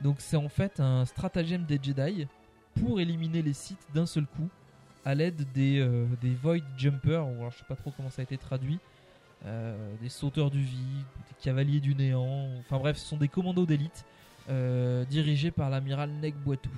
Speaker 1: Donc c'est en fait un stratagème des Jedi pour éliminer les Sith d'un seul coup à l'aide des, euh, des Void Jumpers, ou alors je sais pas trop comment ça a été traduit, euh, des sauteurs du vide, des cavaliers du néant, enfin bref, ce sont des commandos d'élite euh, dirigés par l'amiral Neg Boitou.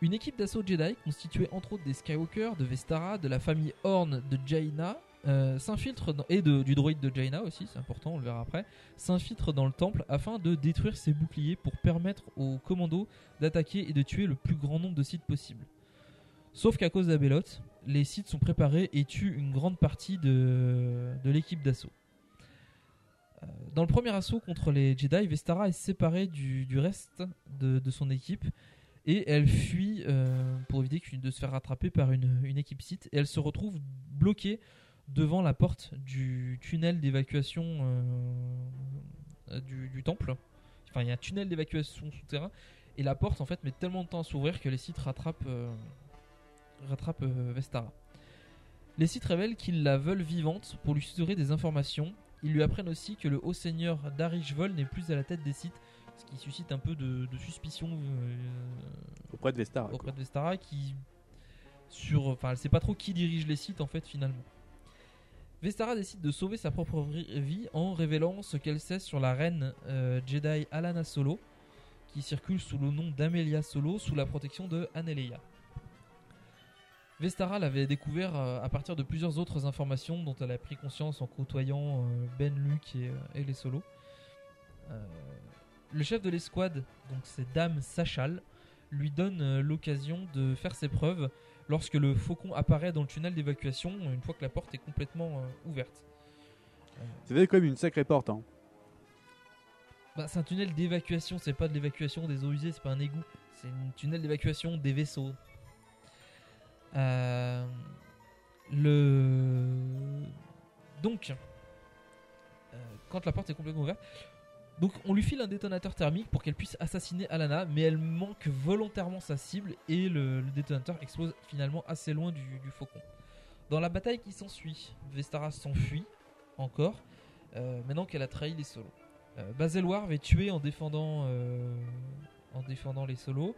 Speaker 1: Une équipe d'assaut Jedi, constituée entre autres des Skywalker, de Vestara, de la famille Horn de Jaina, euh, s'infiltre et du droïde de Jaina aussi, c'est important, on le verra après, s'infiltre dans le temple afin de détruire ses boucliers pour permettre aux commandos d'attaquer et de tuer le plus grand nombre de Sith possible. Sauf qu'à cause d'Abelot, les Sith sont préparés et tuent une grande partie de, de l'équipe d'assaut. Euh, Dans le premier assaut contre les Jedi, Vestara est séparée du, du reste de, de son équipe et elle fuit euh, pour éviter de se faire rattraper par une, une équipe Sith et elle se retrouve bloquée devant la porte du tunnel d'évacuation euh, du, du temple. Enfin, il y a un tunnel d'évacuation souterrain et la porte en fait met tellement de temps à s'ouvrir que les Sith rattrapent, euh, rattrapent euh, Vestara. Les sites révèlent qu'ils la veulent vivante pour lui susurrer des informations. Ils lui apprennent aussi que le haut seigneur d'Arishvol n'est plus à la tête des sites, ce qui suscite un peu de, de suspicion
Speaker 2: Auprès de Vestara. quoi.
Speaker 1: auprès de Vestara qui sur enfin elle sait pas trop qui dirige les sites en fait finalement. Vestara décide de sauver sa propre vi- vie en révélant ce qu'elle sait sur la reine euh, Jedi Alana Solo qui circule sous le nom d'Amelia Solo sous la protection de Aneleia. Vestara l'avait découvert euh, à partir de plusieurs autres informations dont elle a pris conscience en côtoyant euh, Ben Luke et, les Solos. Euh, le chef de l'escouade, donc c'est Dame Sachal, lui donne l'occasion de faire ses preuves lorsque le faucon apparaît dans le tunnel d'évacuation une fois que la porte est complètement euh, ouverte.
Speaker 2: Ça fait quand même une sacrée porte. Hein.
Speaker 1: Bah, c'est un tunnel d'évacuation, c'est pas de l'évacuation des eaux usées, c'est pas un égout, c'est un tunnel d'évacuation des vaisseaux. Euh, le donc euh, quand la porte est complètement ouverte, donc on lui file un détonateur thermique pour qu'elle puisse assassiner Alana, mais elle manque volontairement sa cible et le, détonateur explose finalement assez loin du, faucon. Dans la bataille qui s'ensuit, Vestara s'enfuit encore, euh, maintenant qu'elle a trahi les solos. Euh, est tué en défendant, euh, les solos.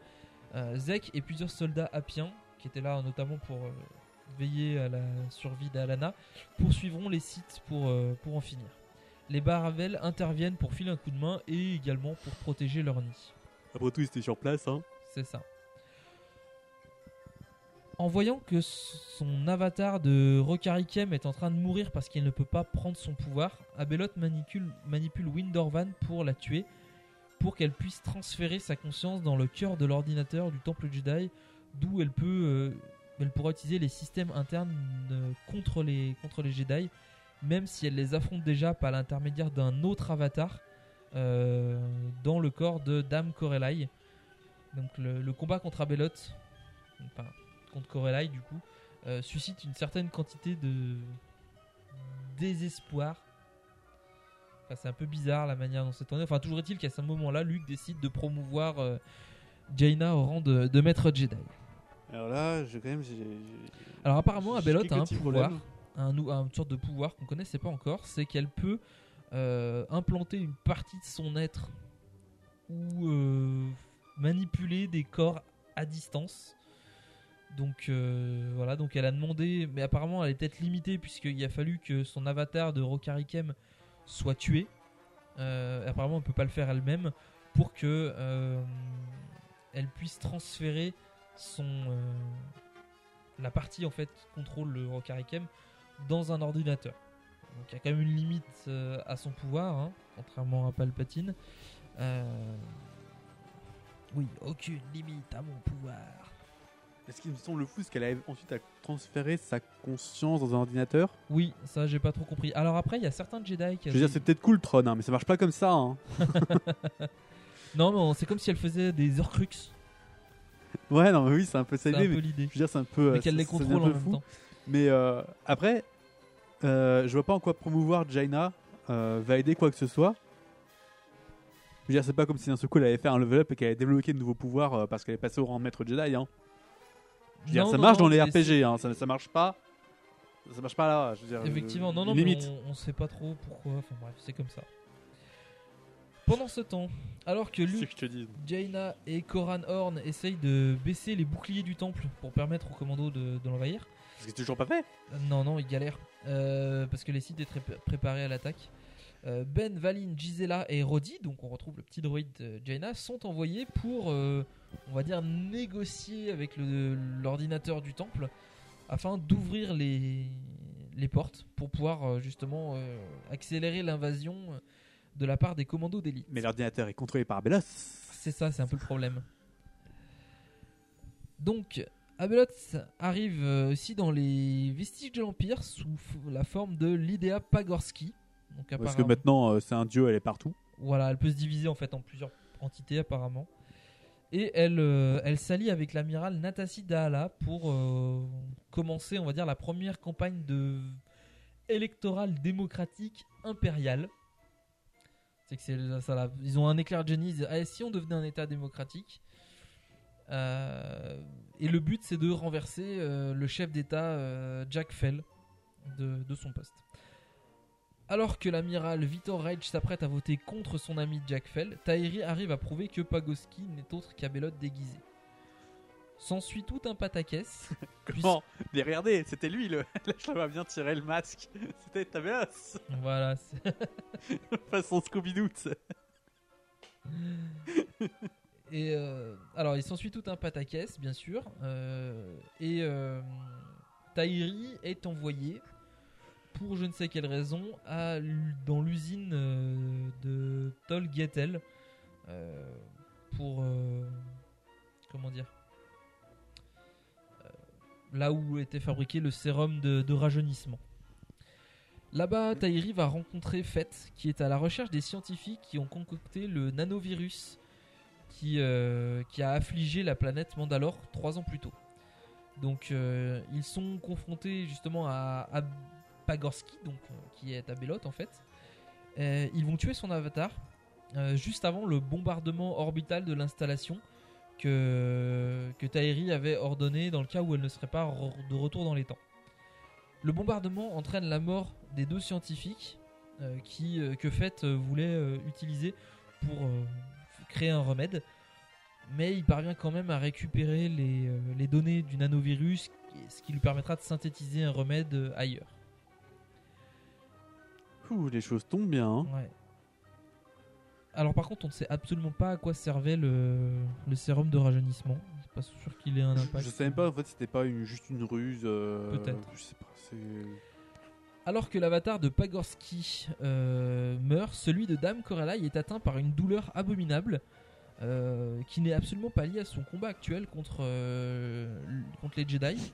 Speaker 1: Euh, Zek et plusieurs soldats apiens, qui étaient là notamment pour veiller à la survie d'Alana, poursuivront les sites pour en finir. Les Baravel interviennent pour filer un coup de main et également pour protéger leur nid.
Speaker 2: Après tout, ils étaient sur place. Hein.
Speaker 1: C'est ça. En voyant que son avatar de Rokarikem est en train de mourir parce qu'il ne peut pas prendre son pouvoir, Abelot manipule, manipule Windorvan pour la tuer, pour qu'elle puisse transférer sa conscience dans le cœur de l'ordinateur du Temple Jedi, d'où elle peut, euh, elle pourra utiliser les systèmes internes euh, contre les contre les Jedi, même si elle les affronte déjà par l'intermédiaire d'un autre avatar euh, dans le corps de Dame Corelai. Donc le, le combat contre Abelot, enfin contre Corelai du coup, euh, suscite une certaine quantité de désespoir. Enfin, c'est un peu bizarre la manière dont c'est tourné. Enfin, toujours est-il qu'à ce moment-là, Luke décide de promouvoir euh, Jaina au rang de, de maître Jedi.
Speaker 2: Alors là, je, quand même,
Speaker 1: Alors apparemment,
Speaker 2: j'ai
Speaker 1: Abelot
Speaker 2: quelques
Speaker 1: a un pouvoir,
Speaker 2: problèmes.
Speaker 1: Un, une sorte de pouvoir qu'on connaissait pas encore, c'est qu'elle peut euh, implanter une partie de son être ou euh, manipuler des corps à distance. Donc euh, voilà, donc elle a demandé, mais apparemment elle est peut-être limitée puisqu'il a fallu que son avatar de Rokarikem soit tué. Euh, apparemment elle peut pas le faire elle-même pour que elle puisse transférer son la partie en fait qui contrôle le Rokarikem dans un ordinateur. Donc il y a quand même une limite euh, à son pouvoir, hein, contrairement à Palpatine. Euh, Oui, aucune limite à mon pouvoir.
Speaker 2: Et ce qui me semble fou, c'est qu'elle a ensuite à transférer sa conscience dans un ordinateur?
Speaker 1: Oui, ça j'ai pas trop compris. Alors après, il y a certains Jedi qui
Speaker 2: Je veux dire, c'est peut-être cool Tron, hein, mais ça marche pas comme ça. Hein.
Speaker 1: Non, mais c'est comme si elle faisait des Horcrux.
Speaker 2: Ouais, non, mais oui, c'est un peu ça l'idée. Je veux dire, c'est un peu.
Speaker 1: Mais
Speaker 2: euh,
Speaker 1: qu'elle les contrôle en même
Speaker 2: fou.
Speaker 1: temps.
Speaker 2: Mais euh, après, euh, je vois pas en quoi promouvoir Jaina euh, va aider quoi que ce soit. Je veux dire, c'est pas comme si d'un seul coup elle avait fait un level up et qu'elle avait débloqué de nouveaux pouvoirs euh, parce qu'elle est passée au rang de maître Jedi. Hein. Je veux dire,
Speaker 1: Non,
Speaker 2: ça
Speaker 1: non,
Speaker 2: marche
Speaker 1: non,
Speaker 2: dans les
Speaker 1: mais
Speaker 2: RPG, hein, ça, ça marche pas. Ça marche pas là. Je veux dire,
Speaker 1: Effectivement, non, non, mais
Speaker 2: limite.
Speaker 1: on, on sait pas trop pourquoi. Enfin bref, c'est comme ça. Pendant ce temps, alors que
Speaker 2: C'est ce
Speaker 1: Luke,
Speaker 2: que je te dis.
Speaker 1: Jaina et Koran Horn essayent de baisser les boucliers du temple pour permettre aux commandos de, de l'envahir.
Speaker 2: Ce qui est toujours pas fait.
Speaker 1: Euh, Non, non, ils galèrent. Euh, parce que les sites étaient pré- préparés à l'attaque. Euh, ben, Valin, Gisela et Roddy, donc on retrouve le petit droïde de Jaina, sont envoyés pour, on va dire, négocier avec l'ordinateur du temple afin d'ouvrir les, les portes pour pouvoir justement accélérer l'invasion de la part des commandos d'élite.
Speaker 2: Mais l'ordinateur est contrôlé par Belos.
Speaker 1: C'est ça, c'est un peu le problème. Donc, Abelot arrive euh, aussi dans les vestiges de l'Empire sous la forme de l'Idea Pagorski. Donc,
Speaker 2: Parce que maintenant, euh, c'est un dieu, elle est partout.
Speaker 1: Voilà, elle peut se diviser en fait en plusieurs entités apparemment. Et elle, euh, elle s'allie avec l'amiral Natassi Dahala pour euh, commencer, on va dire, la première campagne de électorale démocratique impériale. C'est que c'est ça, là. Ils ont un éclair de génie. Ils disent, Ah, si on devenait un État démocratique. Euh, et le but, c'est de renverser euh, le chef d'État euh, Jack Fell, de, de son poste. Alors que l'amiral Vitor Rage s'apprête à voter contre son ami Jack Fell, Tahiri arrive à prouver que Pagoski n'est autre qu'Abelot déguisé. S'ensuit tout un pataquès.
Speaker 2: Comment Mais regardez, c'était lui le. Là, je m'a bien tiré le masque. C'était Tabelos.
Speaker 1: Voilà. c'est-
Speaker 2: Façon Scooby-Doo.
Speaker 1: Et euh, alors, il s'ensuit tout un pataquès, bien sûr. euh, et euh, Tahiri est envoyé, pour je ne sais quelle raison, à, dans l'usine euh, de Tolgetel. pour. comment dire Là où était fabriqué le sérum de, de rajeunissement. Là-bas, Tahiri va rencontrer Fett, qui est à la recherche des scientifiques qui ont concocté le nanovirus qui, euh, qui a affligé la planète Mandalore trois ans plus tôt. Donc euh, ils sont confrontés justement à, à Pagorski, donc, euh, qui est à en fait. Ils vont tuer son avatar juste avant le bombardement orbital de l'installation que, que Tahiri avait ordonné dans le cas où elle ne serait pas de retour dans les temps. Le bombardement entraîne la mort des deux scientifiques qui, que Fett voulait utiliser pour créer un remède. Mais il parvient quand même à récupérer les, euh, les données du nanovirus, ce qui lui permettra de synthétiser un remède euh, ailleurs.
Speaker 2: Ouh, les choses tombent bien. hein.
Speaker 1: Ouais. Alors par contre, on ne sait absolument pas à quoi servait le, le sérum de rajeunissement. C'est pas sûr qu'il ait un
Speaker 2: Je,
Speaker 1: impact.
Speaker 2: je sais même pas, en fait, c'était pas une- juste une ruse. euh,
Speaker 1: Peut-être.
Speaker 2: Je sais pas, c'est.
Speaker 1: Alors que l'avatar de Pagorski euh, meurt, celui de Dame Corelai est atteint par une douleur abominable euh, qui n'est absolument pas liée à son combat actuel contre, euh, contre les Jedi.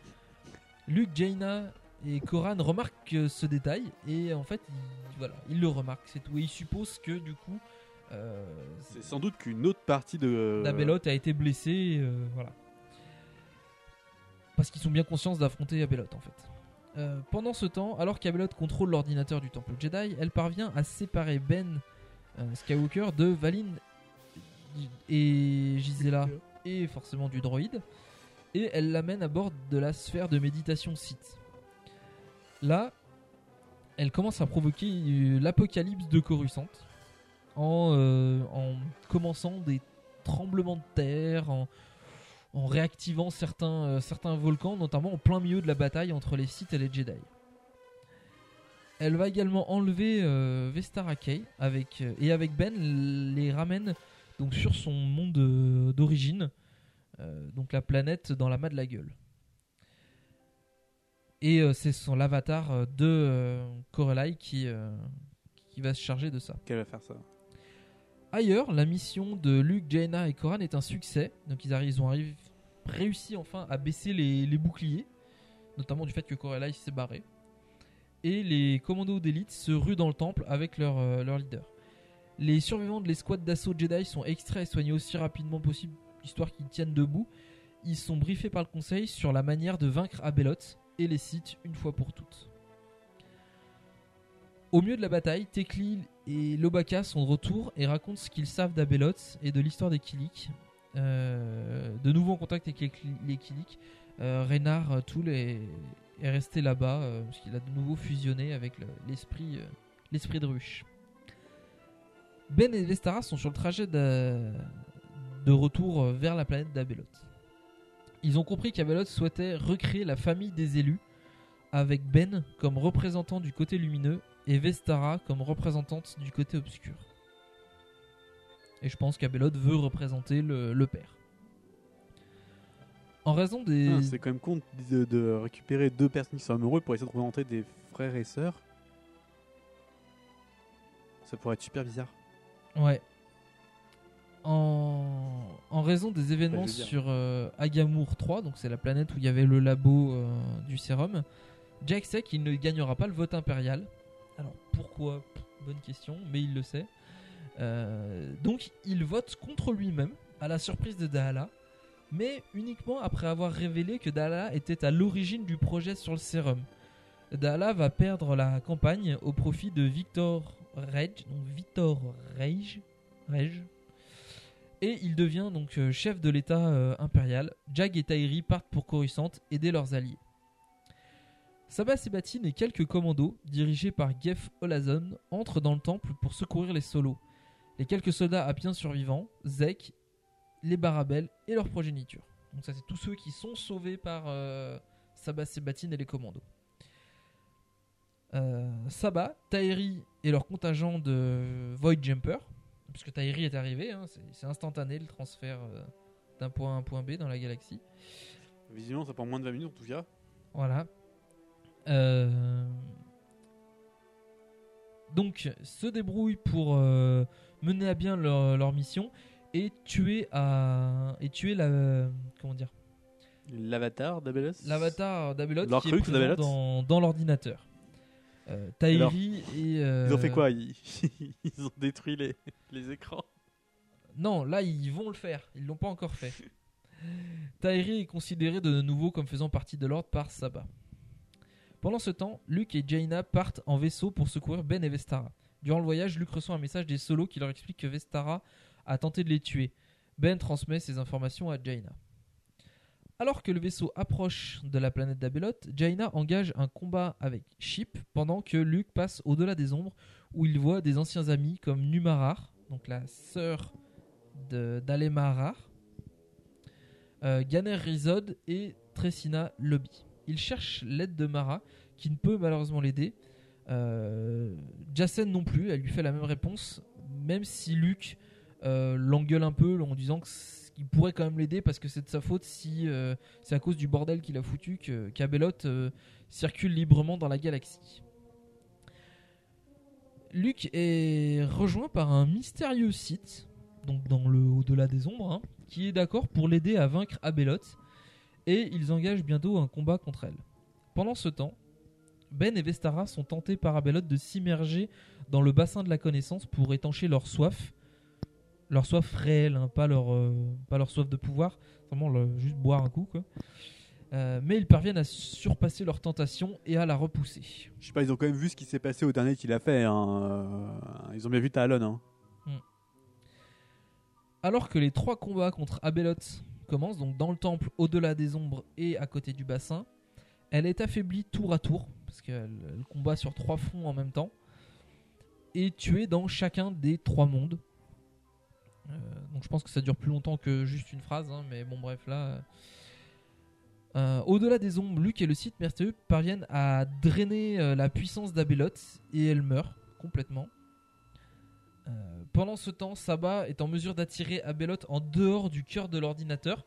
Speaker 1: Luke, Jaina et Koran remarquent ce détail et en fait, ils, voilà, ils le remarquent, c'est tout. Et ils supposent que du coup,
Speaker 2: C'est sans doute qu'une autre partie de.
Speaker 1: Dabelot a été blessé, euh, voilà. Parce qu'ils sont bien conscients d'affronter Abelot en fait. Euh, pendant ce temps, alors qu'Abelot contrôle l'ordinateur du temple Jedi, elle parvient à séparer Ben euh, Skywalker de Valin et Gisela et forcément du droïde et elle l'amène à bord de la sphère de méditation Sith. Là, elle commence à provoquer euh, l'apocalypse de Coruscant en, en commençant des tremblements de terre, en, en réactivant certains, euh, certains volcans, notamment en plein milieu de la bataille entre les Sith et les Jedi. Elle va également enlever euh, Vestara Kay avec, euh, et avec Ben les ramène donc sur son monde euh, d'origine, donc la planète dans la main de la gueule. Et c'est son l'avatar de Corelai qui, qui va se charger de ça.
Speaker 2: Qu'elle va faire ça.
Speaker 1: Ailleurs, la mission de Luke, Jaina et Koran est un succès. Donc ils, arrivent, ils ont réussi enfin à baisser les, boucliers, notamment du fait que Corelai s'est barré. Et les commandos d'élite se ruent dans le temple avec leur, euh, leur leader. Les survivants de l'escouade d'assaut Jedi sont extraits et soignés aussi rapidement possible, histoire qu'ils tiennent debout. Ils sont briefés par le conseil sur la manière de vaincre Abelot et les Sith une fois pour toutes. Au milieu de la bataille, Tekli et Lobaka sont de retour et racontent ce qu'ils savent d'Abelot et de l'histoire des Kilik. Euh, de nouveau en contact avec les, Kilik, euh, Reynard euh, Toul est, est resté là-bas euh, parce qu'il a de nouveau fusionné avec le- l'esprit euh, l'esprit de ruche. Ben et Vestara sont sur le trajet de, de retour vers la planète d'Abelot. Ils ont compris qu'Abelot souhaitait recréer la famille des élus avec Ben comme représentant du côté lumineux et Vestara comme représentante du côté obscur. Et je pense qu'Abelot veut représenter le, le père. En raison des.
Speaker 2: Ah, c'est quand même con de, de récupérer deux personnes qui sont amoureux pour essayer de représenter des frères et sœurs. Ça pourrait être super bizarre.
Speaker 1: Ouais. En, en raison des événements sur euh, Agamur 3, donc c'est la planète où il y avait le labo euh, du sérum, Jack sait qu'il ne gagnera pas le vote impérial. Alors pourquoi? Bonne question, mais il le sait. Euh, donc il vote contre lui-même, à la surprise de Dahala, mais uniquement après avoir révélé que Dahala était à l'origine du projet sur le sérum. Dahala va perdre la campagne au profit de Victor Rage, donc Victor Rage, Rage. Et il devient donc euh, chef de l'état euh, impérial. Jag et Tairi partent pour Coruscant aider leurs alliés. Sabah Sebatine et quelques commandos, dirigés par Gef Olazon, entrent dans le temple pour secourir les solos. Les quelques soldats appiens survivants, Zek, les Barabel et leur progéniture. Donc ça c'est tous ceux qui sont sauvés par euh, Sabah Sebatine et les commandos. Euh, Sabah, Tairi et leur contingent de Void Jumper, puisque Tairi est arrivé, hein, c'est- c'est instantané le transfert euh, d'un point A à un point B dans la galaxie.
Speaker 2: Visiblement, ça prend moins de 20 minutes en tout cas.
Speaker 1: Voilà. Euh, Donc, se débrouillent pour euh, mener à bien leur, leur mission et tuer à et tuer la comment dire?
Speaker 2: L'avatar d'Abelos
Speaker 1: l'avatar d'Abelot
Speaker 2: Leur
Speaker 1: qui est présent dans, dans l'ordinateur. Euh, Tairi et euh,
Speaker 2: Ils ont fait quoi? Ils... ils ont détruit les, les écrans?
Speaker 1: Non, là ils vont le faire. Ils l'ont pas encore fait. Tairi est considéré de nouveau comme faisant partie de l'ordre par Saba. Pendant ce temps, Luke et Jaina partent en vaisseau pour secourir Ben et Vestara. Durant le voyage, Luke reçoit un message des solos qui leur explique que Vestara a tenté de les tuer. Ben transmet ces informations à Jaina. Alors que le vaisseau approche de la planète d'Abelot, Jaina engage un combat avec Ship pendant que Luke passe au-delà des ombres où il voit des anciens amis comme Numarar, donc la sœur d'Alemarar, euh, Ganer Rizod et Tressina Lobby. Il cherche l'aide de Mara, qui ne peut malheureusement l'aider. Euh, non plus, elle lui fait la même réponse, même si Luke euh, l'engueule un peu en disant qu'il pourrait quand même l'aider parce que c'est de sa faute si euh, c'est à cause du bordel qu'il a foutu que euh, circule librement dans la galaxie. Luke est rejoint par un mystérieux site, donc dans le au-delà des ombres, hein, qui est d'accord pour l'aider à vaincre Abelot, et ils engagent bientôt un combat contre elle. Pendant ce temps, Ben et Vestara sont tentés par Abelot de s'immerger dans le bassin de la connaissance pour étancher leur soif, leur soif réelle, hein, pas, leur, euh, pas leur soif de pouvoir, vraiment le- juste boire un coup. Quoi. Euh, mais ils parviennent à surpasser leur tentation et à la repousser.
Speaker 2: Je sais pas, ils ont quand même vu ce qui s'est passé au dernier qu'il a fait. hein. Euh, Ils ont bien vu Talon. Hein.
Speaker 1: Alors que les trois combats contre Abelot commencent, donc dans le temple, au-delà des ombres et à côté du bassin, elle est affaiblie tour à tour, parce qu'elle elle combat sur trois fronts en même temps, et tuée dans chacun des trois mondes. Euh, donc je pense que ça dure plus longtemps que juste une phrase, hein, mais bon bref là... euh, euh, au-delà des ombres, Luke et le site mystérieux parviennent à drainer la puissance d'Abelot et elle meurt complètement. Euh, pendant ce temps, Saba est en mesure d'attirer Abelot en dehors du cœur de l'ordinateur,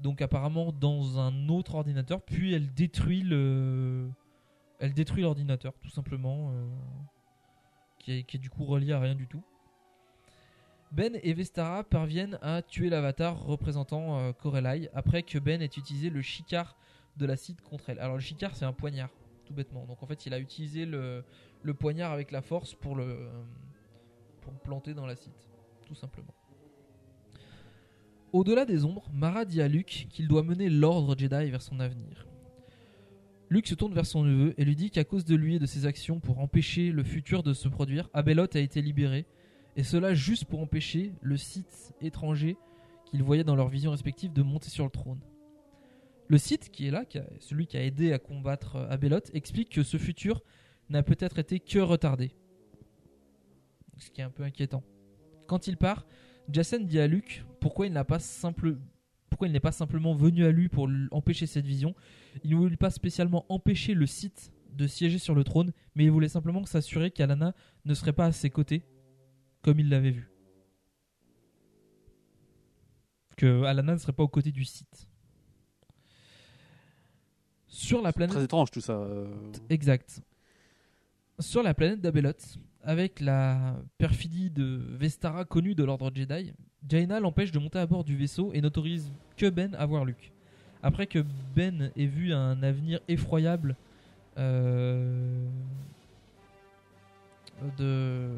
Speaker 1: donc apparemment dans un autre ordinateur, puis elle détruit le, elle détruit l'ordinateur tout simplement, euh, qui, est, du coup relié à rien du tout. Ben et Vestara parviennent à tuer l'avatar représentant euh, après que Ben ait utilisé le chicard de l'acide contre elle. Alors le chicard c'est un poignard, tout bêtement. Donc en fait il a utilisé le, le poignard avec la force pour le, euh, planter dans l'acide, tout simplement. Au-delà des ombres, Mara dit à Luke qu'il doit mener l'ordre Jedi vers son avenir. Luke se tourne vers son neveu et lui dit qu'à cause de lui et de ses actions pour empêcher le futur de se produire, Abelot a été libéré, et cela juste pour empêcher le site étranger qu'ils voyaient dans leur vision respective de monter sur le trône. Le site qui est là, celui qui a aidé à combattre euh, Abelot, explique que ce futur n'a peut-être été que retardé. Ce qui est un peu inquiétant. Quand il part, Jacen dit à Luke pourquoi il n'a pas simple pourquoi il n'est pas simplement venu à lui pour empêcher cette vision. Il ne voulait pas spécialement empêcher le site de siéger sur le trône, mais il voulait simplement s'assurer qu'Alana ne serait pas à ses côtés, comme il l'avait vu. Que Alana ne serait pas aux côtés du site. Sur la planète.
Speaker 2: Très étrange tout ça. euh.
Speaker 1: Exact. Sur la planète d'Abelot, avec la perfidie de Vestara connue de l'ordre Jedi, Jaina l'empêche de monter à bord du vaisseau et n'autorise que Ben à voir Luke. Après que Ben ait vu un avenir effroyable euh, de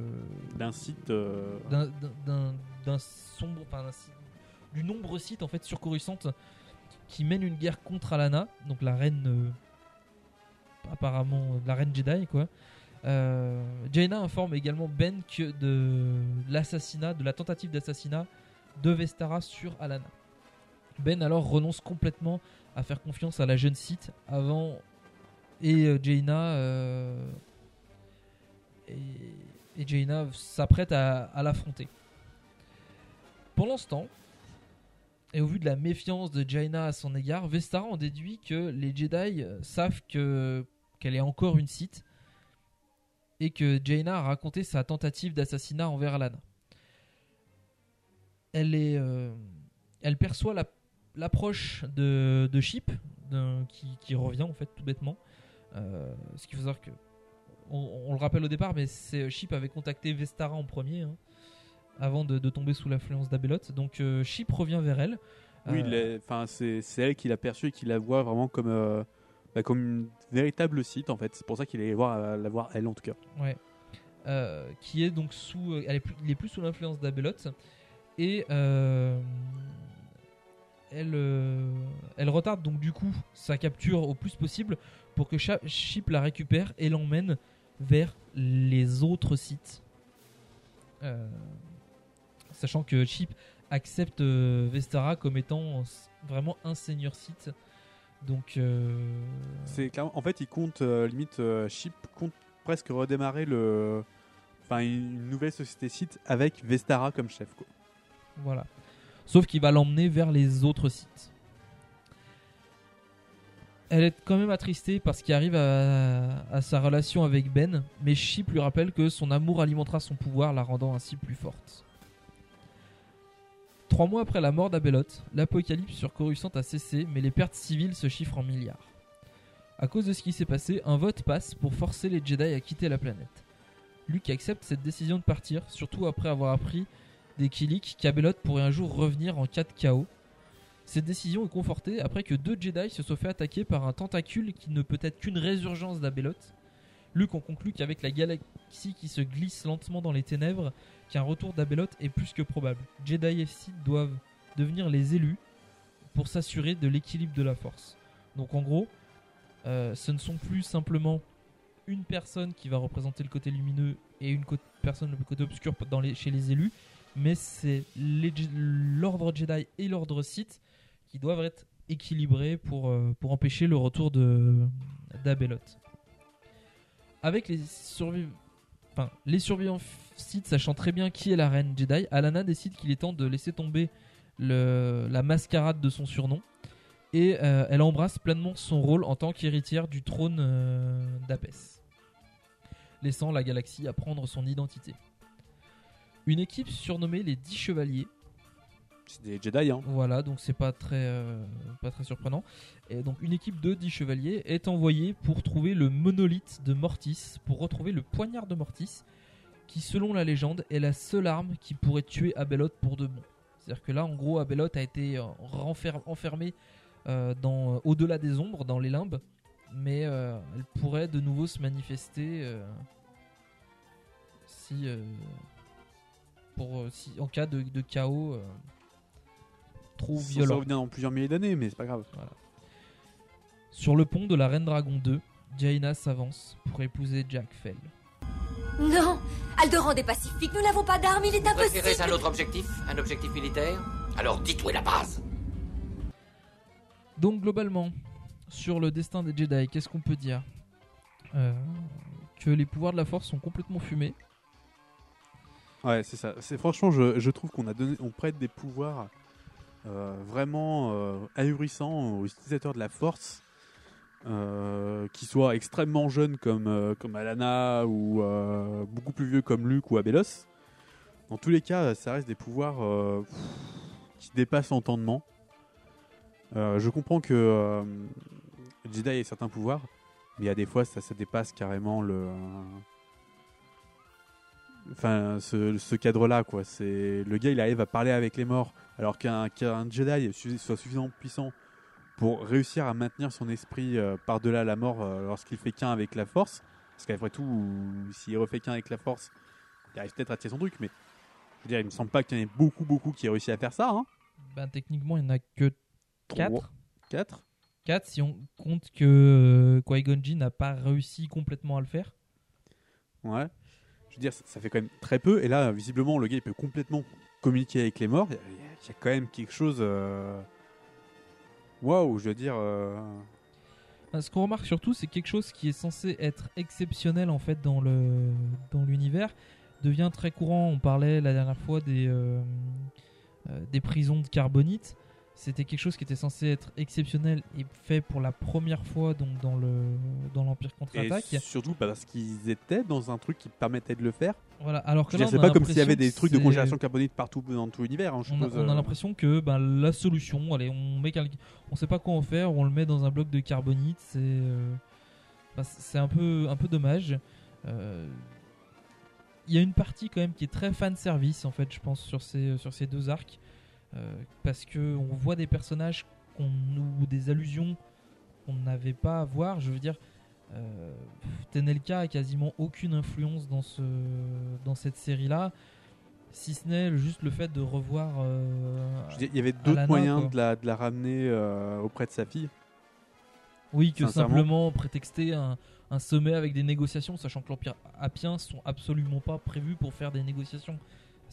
Speaker 2: D'un site. euh,
Speaker 1: d'un- sombre enfin, du nombre site en fait sur Coruscant qui mène une guerre contre Alana donc la reine euh, apparemment la reine Jedi quoi euh, Jaina informe également Ben de l'assassinat de la tentative d'assassinat de Vestara sur Alana Ben alors renonce complètement à faire confiance à la jeune Sith avant Et euh, Jaina. euh, et, Jaina s'apprête à, l'affronter. Pendant temps, et au vu de la méfiance de Jaina à son égard, Vestara en déduit que les Jedi savent que qu'elle est encore une Sith et que Jaina a raconté sa tentative d'assassinat envers Alana. Elle est, euh, elle perçoit la- l'approche de, de Chip, d'un- qui, qui revient en fait tout bêtement. Euh, ce qu'il faut savoir que, on, on le rappelle au départ, mais c'est Chip avait contacté Vestara en premier, hein, avant de, de tomber sous l'influence d'Abelot. Donc euh, Chip revient vers elle.
Speaker 2: Oui,
Speaker 1: Euh,
Speaker 2: enfin, c'est c'est elle qui l'a perçue et qui la voit vraiment comme, euh, bah, comme une véritable site en fait. C'est pour ça qu'il est voir, euh, la voir elle en tout cas.
Speaker 1: Ouais. Euh, qui est donc sous. euh, Elle est plus, il est plus sous l'influence d'Abelot. Et elle, elle retarde donc du coup sa capture au plus possible pour que Chip la récupère et l'emmène vers les autres sites. Sachant que Chip accepte Vestara comme étant vraiment un seigneur site. Donc. euh,
Speaker 2: C'est clairement, en fait, il compte euh, limite euh, Chip compte presque redémarrer le, enfin une nouvelle société site avec Vestara comme chef quoi.
Speaker 1: Voilà. Sauf qu'il va l'emmener vers les autres sites. Elle est quand même attristée parce qu'il arrive à, à sa relation avec Ben, mais Chip lui rappelle que son amour alimentera son pouvoir, la rendant ainsi plus forte. Trois mois après la mort d'Abelot, l'apocalypse sur Coruscant a cessé, mais les pertes civiles se chiffrent en milliards. À cause de ce qui s'est passé, un vote passe pour forcer les Jedi à quitter la planète. Luke accepte cette décision de partir, surtout après avoir appris des Killik qu'Abelot pourrait un jour revenir en cas de chaos. Cette décision est confortée après que deux Jedi se soient fait attaquer par un tentacule qui ne peut être qu'une résurgence d'Abelot. Luke en conclut qu'avec la galaxie qui se glisse lentement dans les ténèbres, qu'un retour d'Abelot est plus que probable. Jedi et Sith doivent devenir les élus pour s'assurer de l'équilibre de la force. Donc en gros, euh, ce ne sont plus simplement une personne qui va représenter le côté lumineux et une personne le côté obscur chez les élus, mais c'est l'ordre Jedi et l'ordre Sith qui doivent être équilibrés pour, euh, empêcher le retour de. Avec les survivants, enfin les survivants sachant très bien qui est la reine Jedi, Alana décide qu'il est temps de laisser tomber la mascarade de son surnom et euh, elle embrasse pleinement son rôle en tant qu'héritière du trône euh, d'Apès, laissant la galaxie apprendre son identité. Une équipe surnommée les Dix Chevaliers.
Speaker 2: C'est des Jedi hein.
Speaker 1: Voilà, donc c'est pas très, euh, pas très surprenant. Et donc une équipe de 10 chevaliers est envoyée pour trouver le monolithe de Mortis, pour retrouver le poignard de Mortis, qui selon la légende est la seule arme qui pourrait tuer Abelot pour de bon. C'est-à-dire que là, en gros, Abelot a été euh, enfermé euh, au-delà des ombres, dans les limbes, mais elle pourrait de nouveau se manifester si, pour, si, en cas de, chaos trop
Speaker 2: Ça
Speaker 1: violent.
Speaker 2: revient dans plusieurs milliers d'années, mais c'est pas grave.
Speaker 1: Sur le pont de la Reine Dragon 2, Jaina s'avance pour épouser Jack Fell.
Speaker 5: Non Alderan est pacifique, nous n'avons pas d'armes, il est
Speaker 6: Vous préférez un
Speaker 5: impossible
Speaker 6: autre objectif Un objectif militaire? Alors dites où est la base
Speaker 1: Donc globalement, sur le destin des Jedi, qu'est-ce qu'on peut dire? Euh, Que les pouvoirs de la Force sont complètement fumés.
Speaker 2: Ouais, c'est ça. C'est franchement, je, je trouve qu'on a donné, on prête des pouvoirs euh, vraiment euh, ahurissants aux utilisateurs de la Force, euh, qui soient extrêmement jeunes comme euh, comme Alana ou euh, beaucoup plus vieux comme Luke ou Abelos. Dans tous les cas, ça reste des pouvoirs euh, qui dépassent l'entendement. Euh, je comprends que euh, Jedi ait certains pouvoirs, mais a des fois ça, ça dépasse carrément le enfin ce, ce cadre-là quoi. Le gars il arrive à parler avec les morts alors qu'un Jedi soit suffisamment puissant pour réussir à maintenir son esprit euh, par-delà la mort euh, lorsqu'il fait qu'un avec la Force. Parce qu'après tout, s'il refait qu'un avec la Force, il arrive peut-être à tirer son truc, mais je veux dire, il me semble pas qu'il y en ait beaucoup beaucoup qui aient réussi à faire ça. Hein.
Speaker 1: Ben, techniquement, il n'y en a que 4.
Speaker 2: 4
Speaker 1: 4 si on compte que euh, Qui-Gon Jinn n'a pas réussi complètement à le faire.
Speaker 2: Ouais. Je veux dire, ça, ça fait quand même très peu. Et là, visiblement, le gars, il peut complètement communiquer avec les morts. Il y a, y a quand même quelque chose. euh, Waouh, je veux dire. euh,
Speaker 1: Ce qu'on remarque surtout, c'est quelque chose qui est censé être exceptionnel en fait dans le dans l'univers devient très courant. On parlait la dernière fois des euh, des prisons de carbonite. C'était quelque chose qui était censé être exceptionnel et fait pour la première fois donc dans le dans l'Empire
Speaker 2: Et
Speaker 1: contre-attaque.
Speaker 2: surtout parce qu'ils étaient dans un truc qui permettait de le faire.
Speaker 1: Voilà, alors que là,
Speaker 2: c'est pas comme s'il y avait des trucs de congélation carbonique partout dans tout l'univers. hein,
Speaker 1: On a,
Speaker 2: suppose,
Speaker 1: on a
Speaker 2: euh.
Speaker 1: l'impression que ben, la solution, allez, on met on sait pas quoi en faire, on le met dans un bloc de carbonite, c'est euh, ben, c'est un peu un peu dommage. Euh, Il y a une partie quand même qui est très fan service en fait, je pense sur ces sur ces deux arcs parce que on voit des personnages qu'on ou des allusions qu'on n'avait pas à voir. Je veux dire. Euh, Tenelka a quasiment aucune influence dans ce dans cette série là si ce n'est juste le fait de revoir euh,
Speaker 2: Il y avait d'autres moyens
Speaker 1: quoi.
Speaker 2: de la, de la ramener euh, auprès de sa fille.
Speaker 1: oui que simplement prétexter un, un sommet avec des négociations sachant que l'empire apien sont absolument pas prévus pour faire des négociations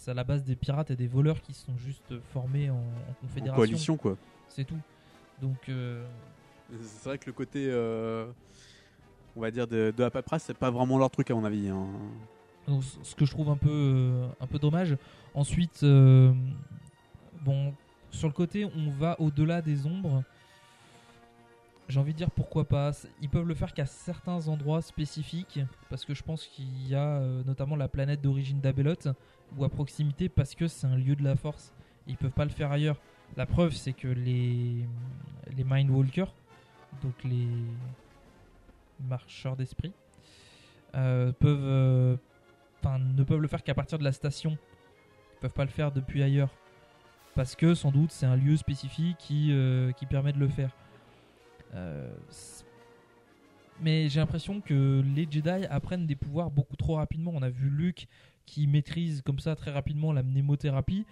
Speaker 1: c'est à la base des pirates et des voleurs qui sont juste formés en, en confédération
Speaker 2: coalition, quoi.
Speaker 1: c'est tout donc euh,
Speaker 2: C'est vrai que le côté, euh, on va dire, de, de la paperasse, c'est pas vraiment leur truc à mon avis. hein.
Speaker 1: Donc, ce que je trouve un peu, euh, un peu dommage. Ensuite, euh, bon, sur le côté, on va au-delà des ombres. J'ai envie de dire pourquoi pas. Ils peuvent le faire qu'à certains endroits spécifiques, parce que je pense qu'il y a euh, notamment la planète d'origine d'Abelot, ou à proximité, parce que c'est un lieu de la force. Ils peuvent pas le faire ailleurs. La preuve, c'est que les, les Mindwalkers, donc les marcheurs d'esprit, euh, peuvent euh, ne peuvent le faire qu'à partir de la station. Ils peuvent pas le faire depuis ailleurs. Parce que sans doute c'est un lieu spécifique qui, qui permet de le faire. Euh, mais j'ai l'impression que les Jedi apprennent des pouvoirs beaucoup trop rapidement. On a vu Luke qui maîtrise comme ça très rapidement la mnémothérapie,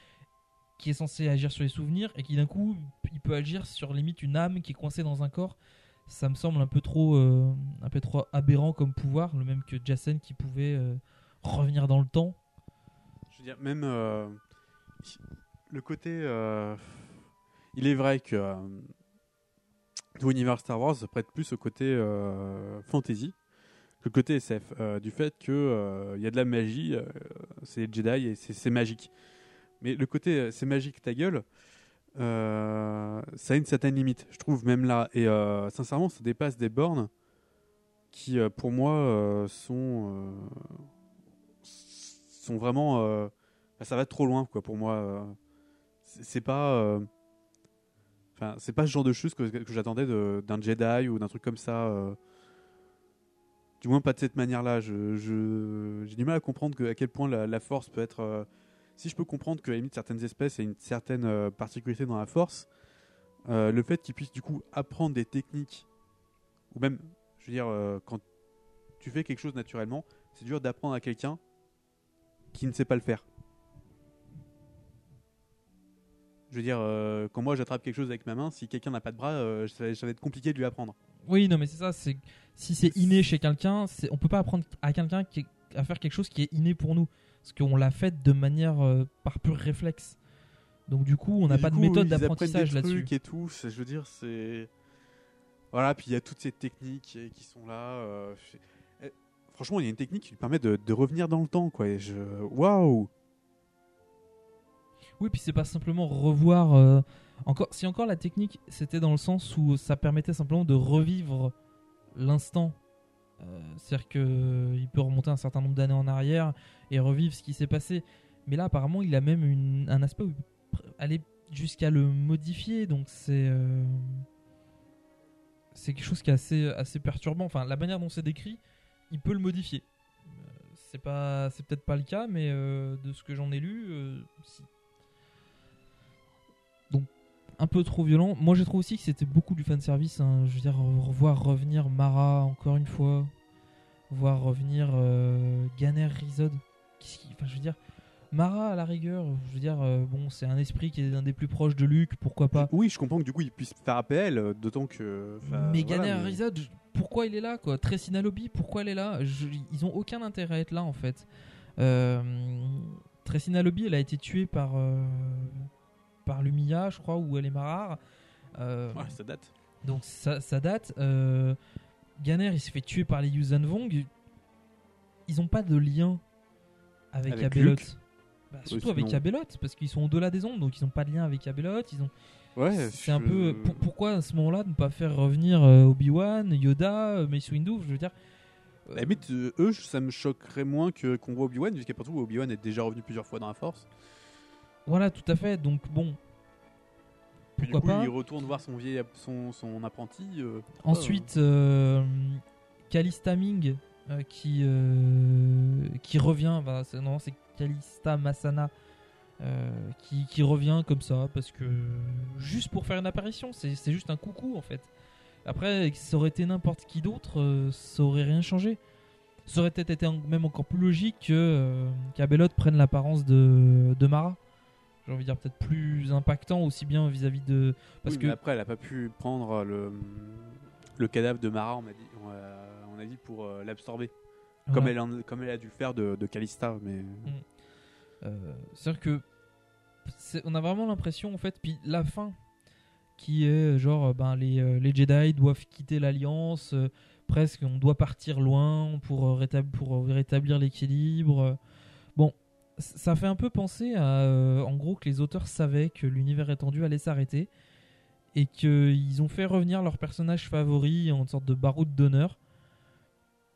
Speaker 1: qui est censé agir sur les souvenirs, et qui d'un coup il peut agir sur limite une âme qui est coincée dans un corps. Ça me semble un peu trop, euh, aberrant comme pouvoir, le même que Jacen qui pouvait euh, revenir dans le temps.
Speaker 2: Je veux dire, même le côté. il est vrai que l'univers Star Wars prête plus au côté euh, fantasy que le côté SF. euh, du fait que euh, y a de la magie, euh, c'est Jedi et c'est magique. Mais le côté c'est magique ta gueule, ça a une certaine limite, je trouve même là. Et sincèrement, ça dépasse des bornes qui, pour moi, sont sont vraiment bah, ça va trop loin quoi pour moi c'est pas enfin c'est pas ce genre de choses que, j'attendais d'un Jedi ou d'un truc comme ça euh. du moins pas de cette manière là je je- j'ai du mal à comprendre à quel point la, force peut être euh, si je peux comprendre que à la limite certaines espèces il y a une certaine euh, particularité dans la force le fait qu'ils puissent du coup apprendre des techniques ou même je veux dire quand tu fais quelque chose naturellement c'est dur d'apprendre à quelqu'un qui ne sait pas le faire. Je veux dire, euh, quand moi j'attrape quelque chose avec ma main, si quelqu'un n'a pas de bras, euh, ça, va- ça va être compliqué de lui apprendre.
Speaker 1: Oui, non, mais c'est ça. C'est si c'est inné chez quelqu'un, on peut pas apprendre à quelqu'un qui est- à faire quelque chose qui est inné pour nous, parce qu'on l'a fait de manière euh, par pur réflexe. Donc du coup, on n'a pas de méthode
Speaker 2: ils apprennent
Speaker 1: d'apprentissage
Speaker 2: des
Speaker 1: là-dessus.
Speaker 2: trucs et tout, c'est- je veux dire, c'est. Voilà, puis il y a toutes ces techniques qui sont là. euh, eh, Franchement, il y a une technique qui lui permet de, de revenir dans le temps, quoi. Et je. Waouh!
Speaker 1: Oui, puis c'est pas simplement revoir. euh, encore, si encore la technique, c'était dans le sens où ça permettait simplement de revivre l'instant. Euh, C'est-à-dire qu'il peut remonter un certain nombre d'années en arrière et revivre ce qui s'est passé. Mais là, apparemment, il a même un aspect où aller jusqu'à le modifier. Donc c'est. euh, c'est quelque chose qui est assez, perturbant. Enfin, la manière dont c'est décrit, il peut le modifier. Euh, C'est peut-être pas le cas, mais euh, de ce que j'en ai lu, euh. Un peu trop violent. Moi, je trouve aussi que c'était beaucoup du fan service. Je veux dire, revoir revenir Mara encore une fois, voir revenir euh, Ganer Rizod. Qu'est-ce qui- Enfin, je veux dire. Mara à la rigueur, je veux dire, euh, bon, c'est un esprit qui est un des plus proches de Luke, pourquoi pas?
Speaker 2: Oui, je comprends que du coup, il puisse faire appel, euh, d'autant que.
Speaker 1: mais
Speaker 2: voilà, mais-
Speaker 1: Rizod, pourquoi il est là quoi? Tressina Lobby, pourquoi elle est là? Je- Ils ont aucun intérêt à être là en fait. Euh, Tressina Lobby, elle a été tuée par par Lumia, je crois, ou elle est Marar. Euh,
Speaker 2: Ouais, ça date.
Speaker 1: Donc ça, ça date. Euh, Ganer, il s'est fait tuer par les Yuuzhan Vong. Ils ont pas de lien avec,
Speaker 2: Avec
Speaker 1: Abelot. Bah,
Speaker 2: Oui,
Speaker 1: surtout avec Abelot, parce qu'ils sont au-delà des ondes, donc ils ont pas de lien avec Abelot. Ils ont.
Speaker 2: Ouais,
Speaker 1: C'est un peu. pour- pourquoi à ce moment-là ne pas faire revenir euh, Obi-Wan, Yoda, euh, Mace Windu Je veux dire.
Speaker 2: À la limite, euh, eux, ça me choquerait moins que qu'on voit Obi-Wan, puisqu'après tout, Obi-Wan est déjà revenu plusieurs fois dans la Force.
Speaker 1: Voilà, tout à fait. Donc bon.
Speaker 2: Puis du
Speaker 1: Pourquoi
Speaker 2: coup,
Speaker 1: pas
Speaker 2: il retourne voir son vieil, son, son apprenti. euh,
Speaker 1: Ensuite, euh, Calista Ming euh, qui, euh, qui revient. bah, c'est- non, c'est Calista Masana euh, qui, qui revient comme ça parce que juste pour faire une apparition, c'est juste un coucou en fait. Après, ça aurait été n'importe qui d'autre, euh, ça aurait rien changé. Ça aurait peut-être été même encore plus logique que euh, qu'Abelot prenne l'apparence de, de Mara. J'ai envie de dire peut-être plus impactant aussi bien vis-à-vis de parce
Speaker 2: oui,
Speaker 1: que
Speaker 2: mais après, elle a pas pu prendre le, le cadavre de Mara, on m'a dit, on a, on a dit pour euh, l'absorber. Comme, elle en- comme elle a dû le faire de, de Calista. Mais...
Speaker 1: Euh, C'est-à-dire que c'est- on a vraiment l'impression en fait, puis la fin qui est euh, genre euh, ben, les, euh, les Jedi doivent quitter l'alliance, euh, presque on doit partir loin pour, euh, rétab- pour euh, rétablir l'équilibre. Ça fait un peu penser à euh, en gros que les auteurs savaient que l'univers étendu allait s'arrêter et qu'ils ont fait revenir leur personnage favori en sorte de baroud d'honneur.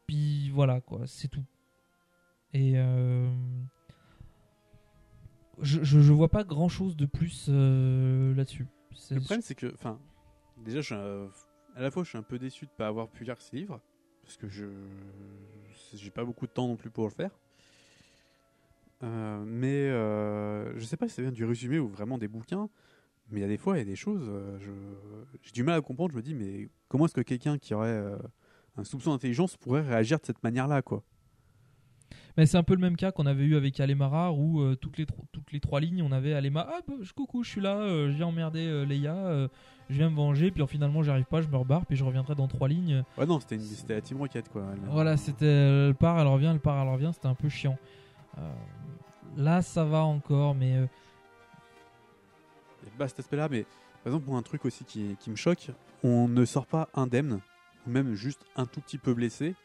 Speaker 1: Puis voilà quoi, c'est tout. Et euh, je, je, vois pas grand chose de plus euh, là-dessus.
Speaker 2: Le problème, c'est que, enfin, déjà, je à la fois, je suis un peu déçu de pas avoir pu lire ces livres, parce que je j'ai pas beaucoup de temps non plus pour le faire. Euh, mais euh, je sais pas si ça vient du résumé ou vraiment des bouquins, mais il y a des fois, il y a des choses, euh, je- j'ai du mal à comprendre. Je me dis, mais comment est-ce que quelqu'un qui aurait un soupçon d'intelligence pourrait réagir de cette manière-là, quoi?
Speaker 1: Mais c'est un peu le même cas qu'on avait eu avec Alemara où euh, toutes, les toutes les trois lignes on avait Alema ah bah, je- coucou je suis là euh, j'ai emmerdé euh, Leia je viens me venger puis finalement j'arrive pas je me rebarre puis je reviendrai dans trois lignes
Speaker 2: Ouais, non, c'était la Team Rocket, quoi. Elle-
Speaker 1: voilà c'était elle part elle revient elle part elle revient c'était un peu chiant là ça va encore mais euh,
Speaker 2: Il cet aspect-là, mais par exemple, moi, un truc aussi qui, me choque, on ne sort pas indemne, ou même juste un tout petit peu blessé,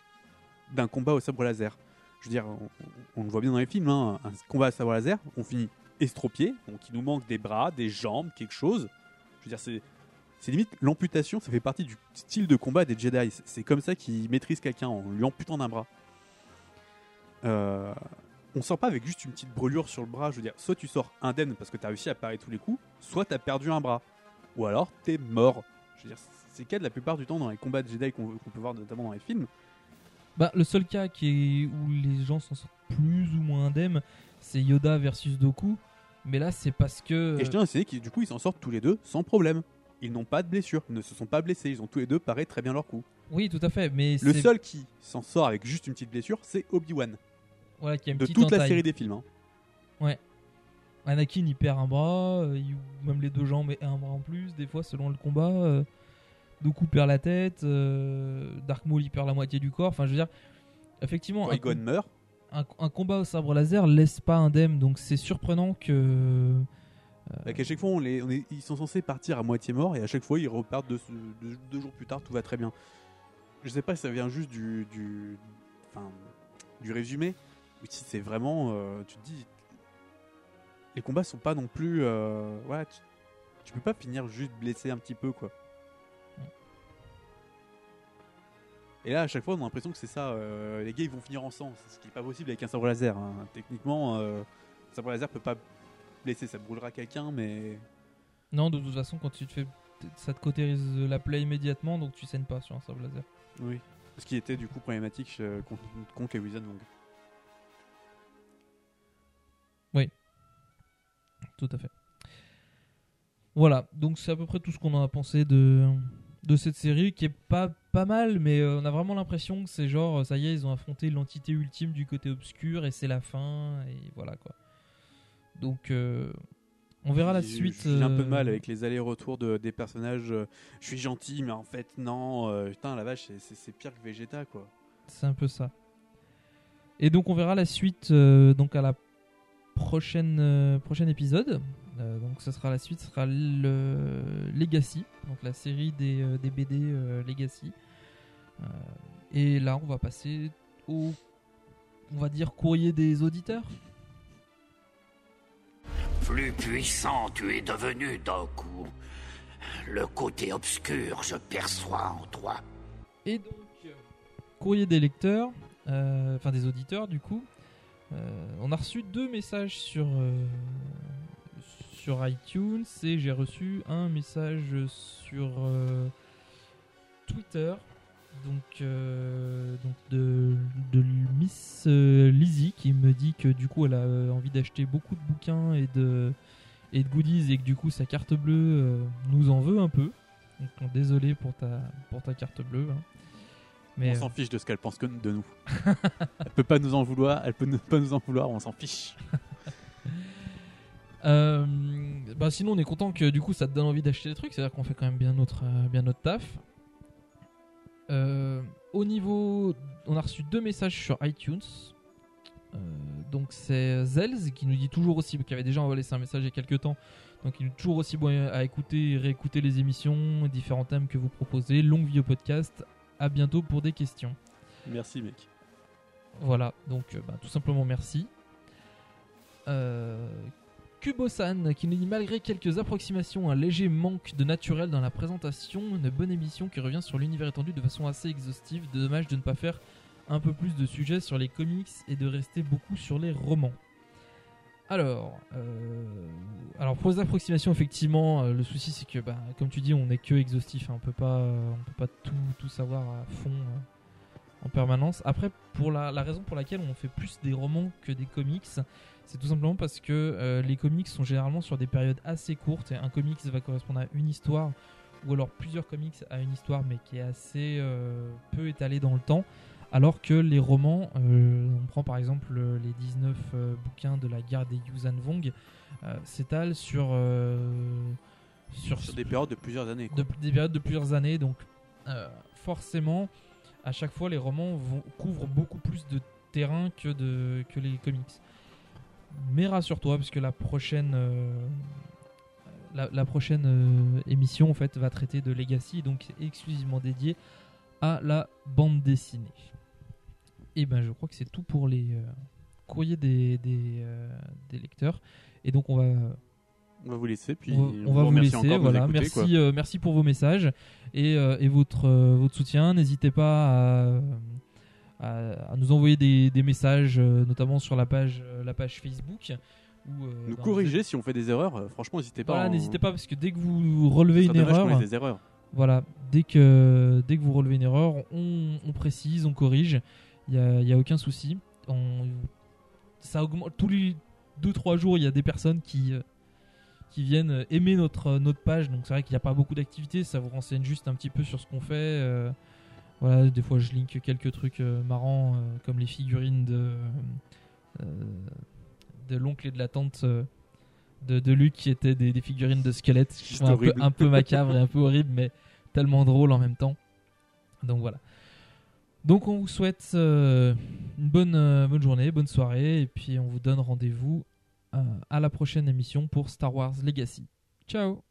Speaker 2: d'un combat au sabre laser. Je veux dire, on, le voit bien dans les films, hein, un combat à sabre laser, on finit estropié, donc il nous manque des bras, des jambes, quelque chose. Je veux dire, c'est. C'est limite l'amputation, ça fait partie du style de combat des Jedi. C'est comme ça qu'ils maîtrisent quelqu'un en lui amputant d'un bras. Euh, on sort pas avec juste une petite brûlure sur le bras. Je veux dire, soit tu sors indemne parce que tu as réussi à parer tous les coups, soit tu as perdu un bras. Ou alors t'es mort. Je veux dire, c'est le cas de la plupart du temps dans les combats de Jedi qu'on peut voir notamment dans les films.
Speaker 1: bah, le seul cas qui est où les gens s'en sortent plus ou moins indemnes c'est Yoda versus Doku mais là c'est parce que
Speaker 2: Et je tiens à essayer qu'ils du coup ils s'en sortent tous les deux sans problème. Ils n'ont pas de blessure, ils ne se sont pas blessés, ils ont tous les deux paré très bien leur coup.
Speaker 1: oui tout à fait mais
Speaker 2: Le seul qui s'en sort avec juste une petite blessure, c'est Obi-Wan.
Speaker 1: Voilà, qui a une
Speaker 2: De
Speaker 1: petite
Speaker 2: toute la série des films. hein.
Speaker 1: Ouais. Anakin il perd un bras, euh, il- même les deux jambes et un bras en plus, des fois selon le combat. euh, Dooku perd la tête, euh, Dark Maul il perd la moitié du corps. Enfin, je veux dire, effectivement, un,
Speaker 2: meurt.
Speaker 1: un, un combat au sabre laser laisse pas indemne, donc c'est surprenant que.
Speaker 2: Bah, qu'à chaque fois, on les, on est- ils sont censés partir à moitié morts et à chaque fois, ils repartent deux, deux- deux jours plus tard, tout va très bien. Je sais pas si ça vient juste du, du, enfin, du résumé ou si c'est vraiment. euh, tu te dis. Les combats sont pas non plus. euh, ouais, tu, tu peux pas finir juste blessé un petit peu, quoi. Et là, à chaque fois, on a l'impression que c'est ça. euh, les gars, ils vont finir ensemble. Ce qui est pas possible avec un sabre laser. hein. Techniquement, euh, un sabre laser peut pas blesser. Ça brûlera quelqu'un, mais.
Speaker 1: Non, de toute façon, quand tu te fais. Ça te cautérise la plaie immédiatement, donc tu saignes pas sur un sabre laser.
Speaker 2: Oui. Ce qui était du coup problématique euh, contre, contre les Wizard Wong.
Speaker 1: Oui. Tout à fait. Voilà, donc c'est à peu près tout ce qu'on en a pensé de, de cette série, qui est pas, pas mal, mais euh, on a vraiment l'impression que c'est genre, ça y est, ils ont affronté l'entité ultime du côté obscur, et c'est la fin, et voilà quoi. Donc, euh, on verra la suite.
Speaker 2: J'ai un peu de
Speaker 1: euh,
Speaker 2: mal avec les allers-retours de, des personnages. je suis gentil, mais en fait, non. putain, la vache, c'est- pire que Vegeta, quoi.
Speaker 1: C'est un peu ça. Et donc on verra la suite euh, donc à la prochaine, euh, prochain épisode. Euh, donc ce sera la suite, ce sera le Legacy, donc la série des, euh, des BD Legacy. Et là, on va passer au, on va dire, courrier des auditeurs.
Speaker 7: Plus puissant tu es devenu d'un coup. Le côté obscur, je perçois en toi.
Speaker 1: Et donc, courrier des lecteurs, euh, enfin des auditeurs du coup. Euh, on a reçu deux messages sur, euh, sur iTunes et j'ai reçu un message sur euh, Twitter. Donc, de, Miss euh, Lizzie qui me dit que du coup elle a envie d'acheter beaucoup de bouquins et de, goodies et que du coup sa carte bleue nous en veut un peu. Donc désolé pour ta, pour ta carte bleue. hein. Mais,
Speaker 2: on
Speaker 1: euh,
Speaker 2: s'en fiche de ce qu'elle pense que de nous. elle peut pas nous en vouloir, elle peut ne pas nous en vouloir, on s'en fiche.
Speaker 1: Euh, bah sinon on est content que du coup ça te donne envie d'acheter des trucs, c'est-à-dire qu'on fait quand même bien notre, euh, bien notre taf. Euh, au niveau, on a reçu deux messages sur iTunes. Euh, donc c'est Zelz qui nous dit toujours aussi, qui avait déjà envoyé un message il y a quelques temps, donc il est toujours aussi bon à écouter et réécouter les émissions, différents thèmes que vous proposez. Longue vie au podcast. À bientôt pour des questions.
Speaker 2: Merci mec.
Speaker 1: Voilà, donc euh, bah, tout simplement merci. Euh, Kubosan qui nous dit malgré quelques approximations, un léger manque de naturel dans la présentation, une bonne émission qui revient sur l'univers étendu de façon assez exhaustive. Dommage de ne pas faire un peu plus de sujets sur les comics et de rester beaucoup sur les romans. Alors, euh, alors pour les approximations, effectivement, euh, le souci c'est que, bah, comme tu dis, on n'est que exhaustif, hein, on peut pas, euh, on peut pas tout, tout savoir à fond en permanence. Après, pour la, la raison pour laquelle on fait plus des romans que des comics, c'est tout simplement parce que les comics sont généralement sur des périodes assez courtes. Et un comics va correspondre à une histoire, ou alors plusieurs comics à une histoire, mais qui est assez peu étalée dans le temps. Alors que les romans, euh, on prend par exemple euh, les 19 euh, bouquins de la guerre des Yuuzhan Vong, s'étalent sur, sur,
Speaker 2: Sur des périodes de plusieurs années. quoi.
Speaker 1: de, des périodes de plusieurs années. Donc, forcément, à chaque fois, les romans vont, couvrent beaucoup plus de terrain que, de, que les comics. Mais rassure-toi, parce que la prochaine, euh, la, la prochaine euh, émission en fait, va traiter de Legacy, donc exclusivement dédiée à la bande dessinée. Et ben, je crois que c'est tout pour les euh, courriers des, des, euh, des lecteurs. Et donc, on va
Speaker 2: On va vous laisser, puis
Speaker 1: on,
Speaker 2: on
Speaker 1: on va vous
Speaker 2: remercie
Speaker 1: laisser. Voilà,
Speaker 2: écouter,
Speaker 1: merci, euh, merci pour vos messages et, et votre, votre soutien. N'hésitez pas à, à, nous envoyer des, des messages, euh, notamment sur la page, euh, la page Facebook. Euh,
Speaker 2: Nous corriger si on fait des erreurs, franchement, n'hésitez pas.
Speaker 1: Voilà,
Speaker 2: en-
Speaker 1: n'hésitez pas parce que dès que vous relevez une erreur,
Speaker 2: des erreurs.
Speaker 1: Voilà, dès que vous relevez une erreur, on, précise, on corrige. Il y a, aucun souci. Ça augmente tous les 2-3 jours. Il y a des personnes qui euh, viennent aimer notre euh, notre page. Donc c'est vrai qu'il n'y a pas beaucoup d'activités. Ça vous renseigne juste un petit peu sur ce qu'on fait. euh, voilà, des fois je link quelques trucs marrants comme les figurines de de l'oncle et de la tante de, de Luc qui étaient des, figurines de squelettes qui sont un peu, un macabres et un peu horribles, mais tellement drôles en même temps. Donc voilà. Donc on vous souhaite euh, une bonne, euh, bonne journée, bonne soirée, et puis on vous donne rendez-vous euh, à la prochaine émission pour Star Wars Legacy. Ciao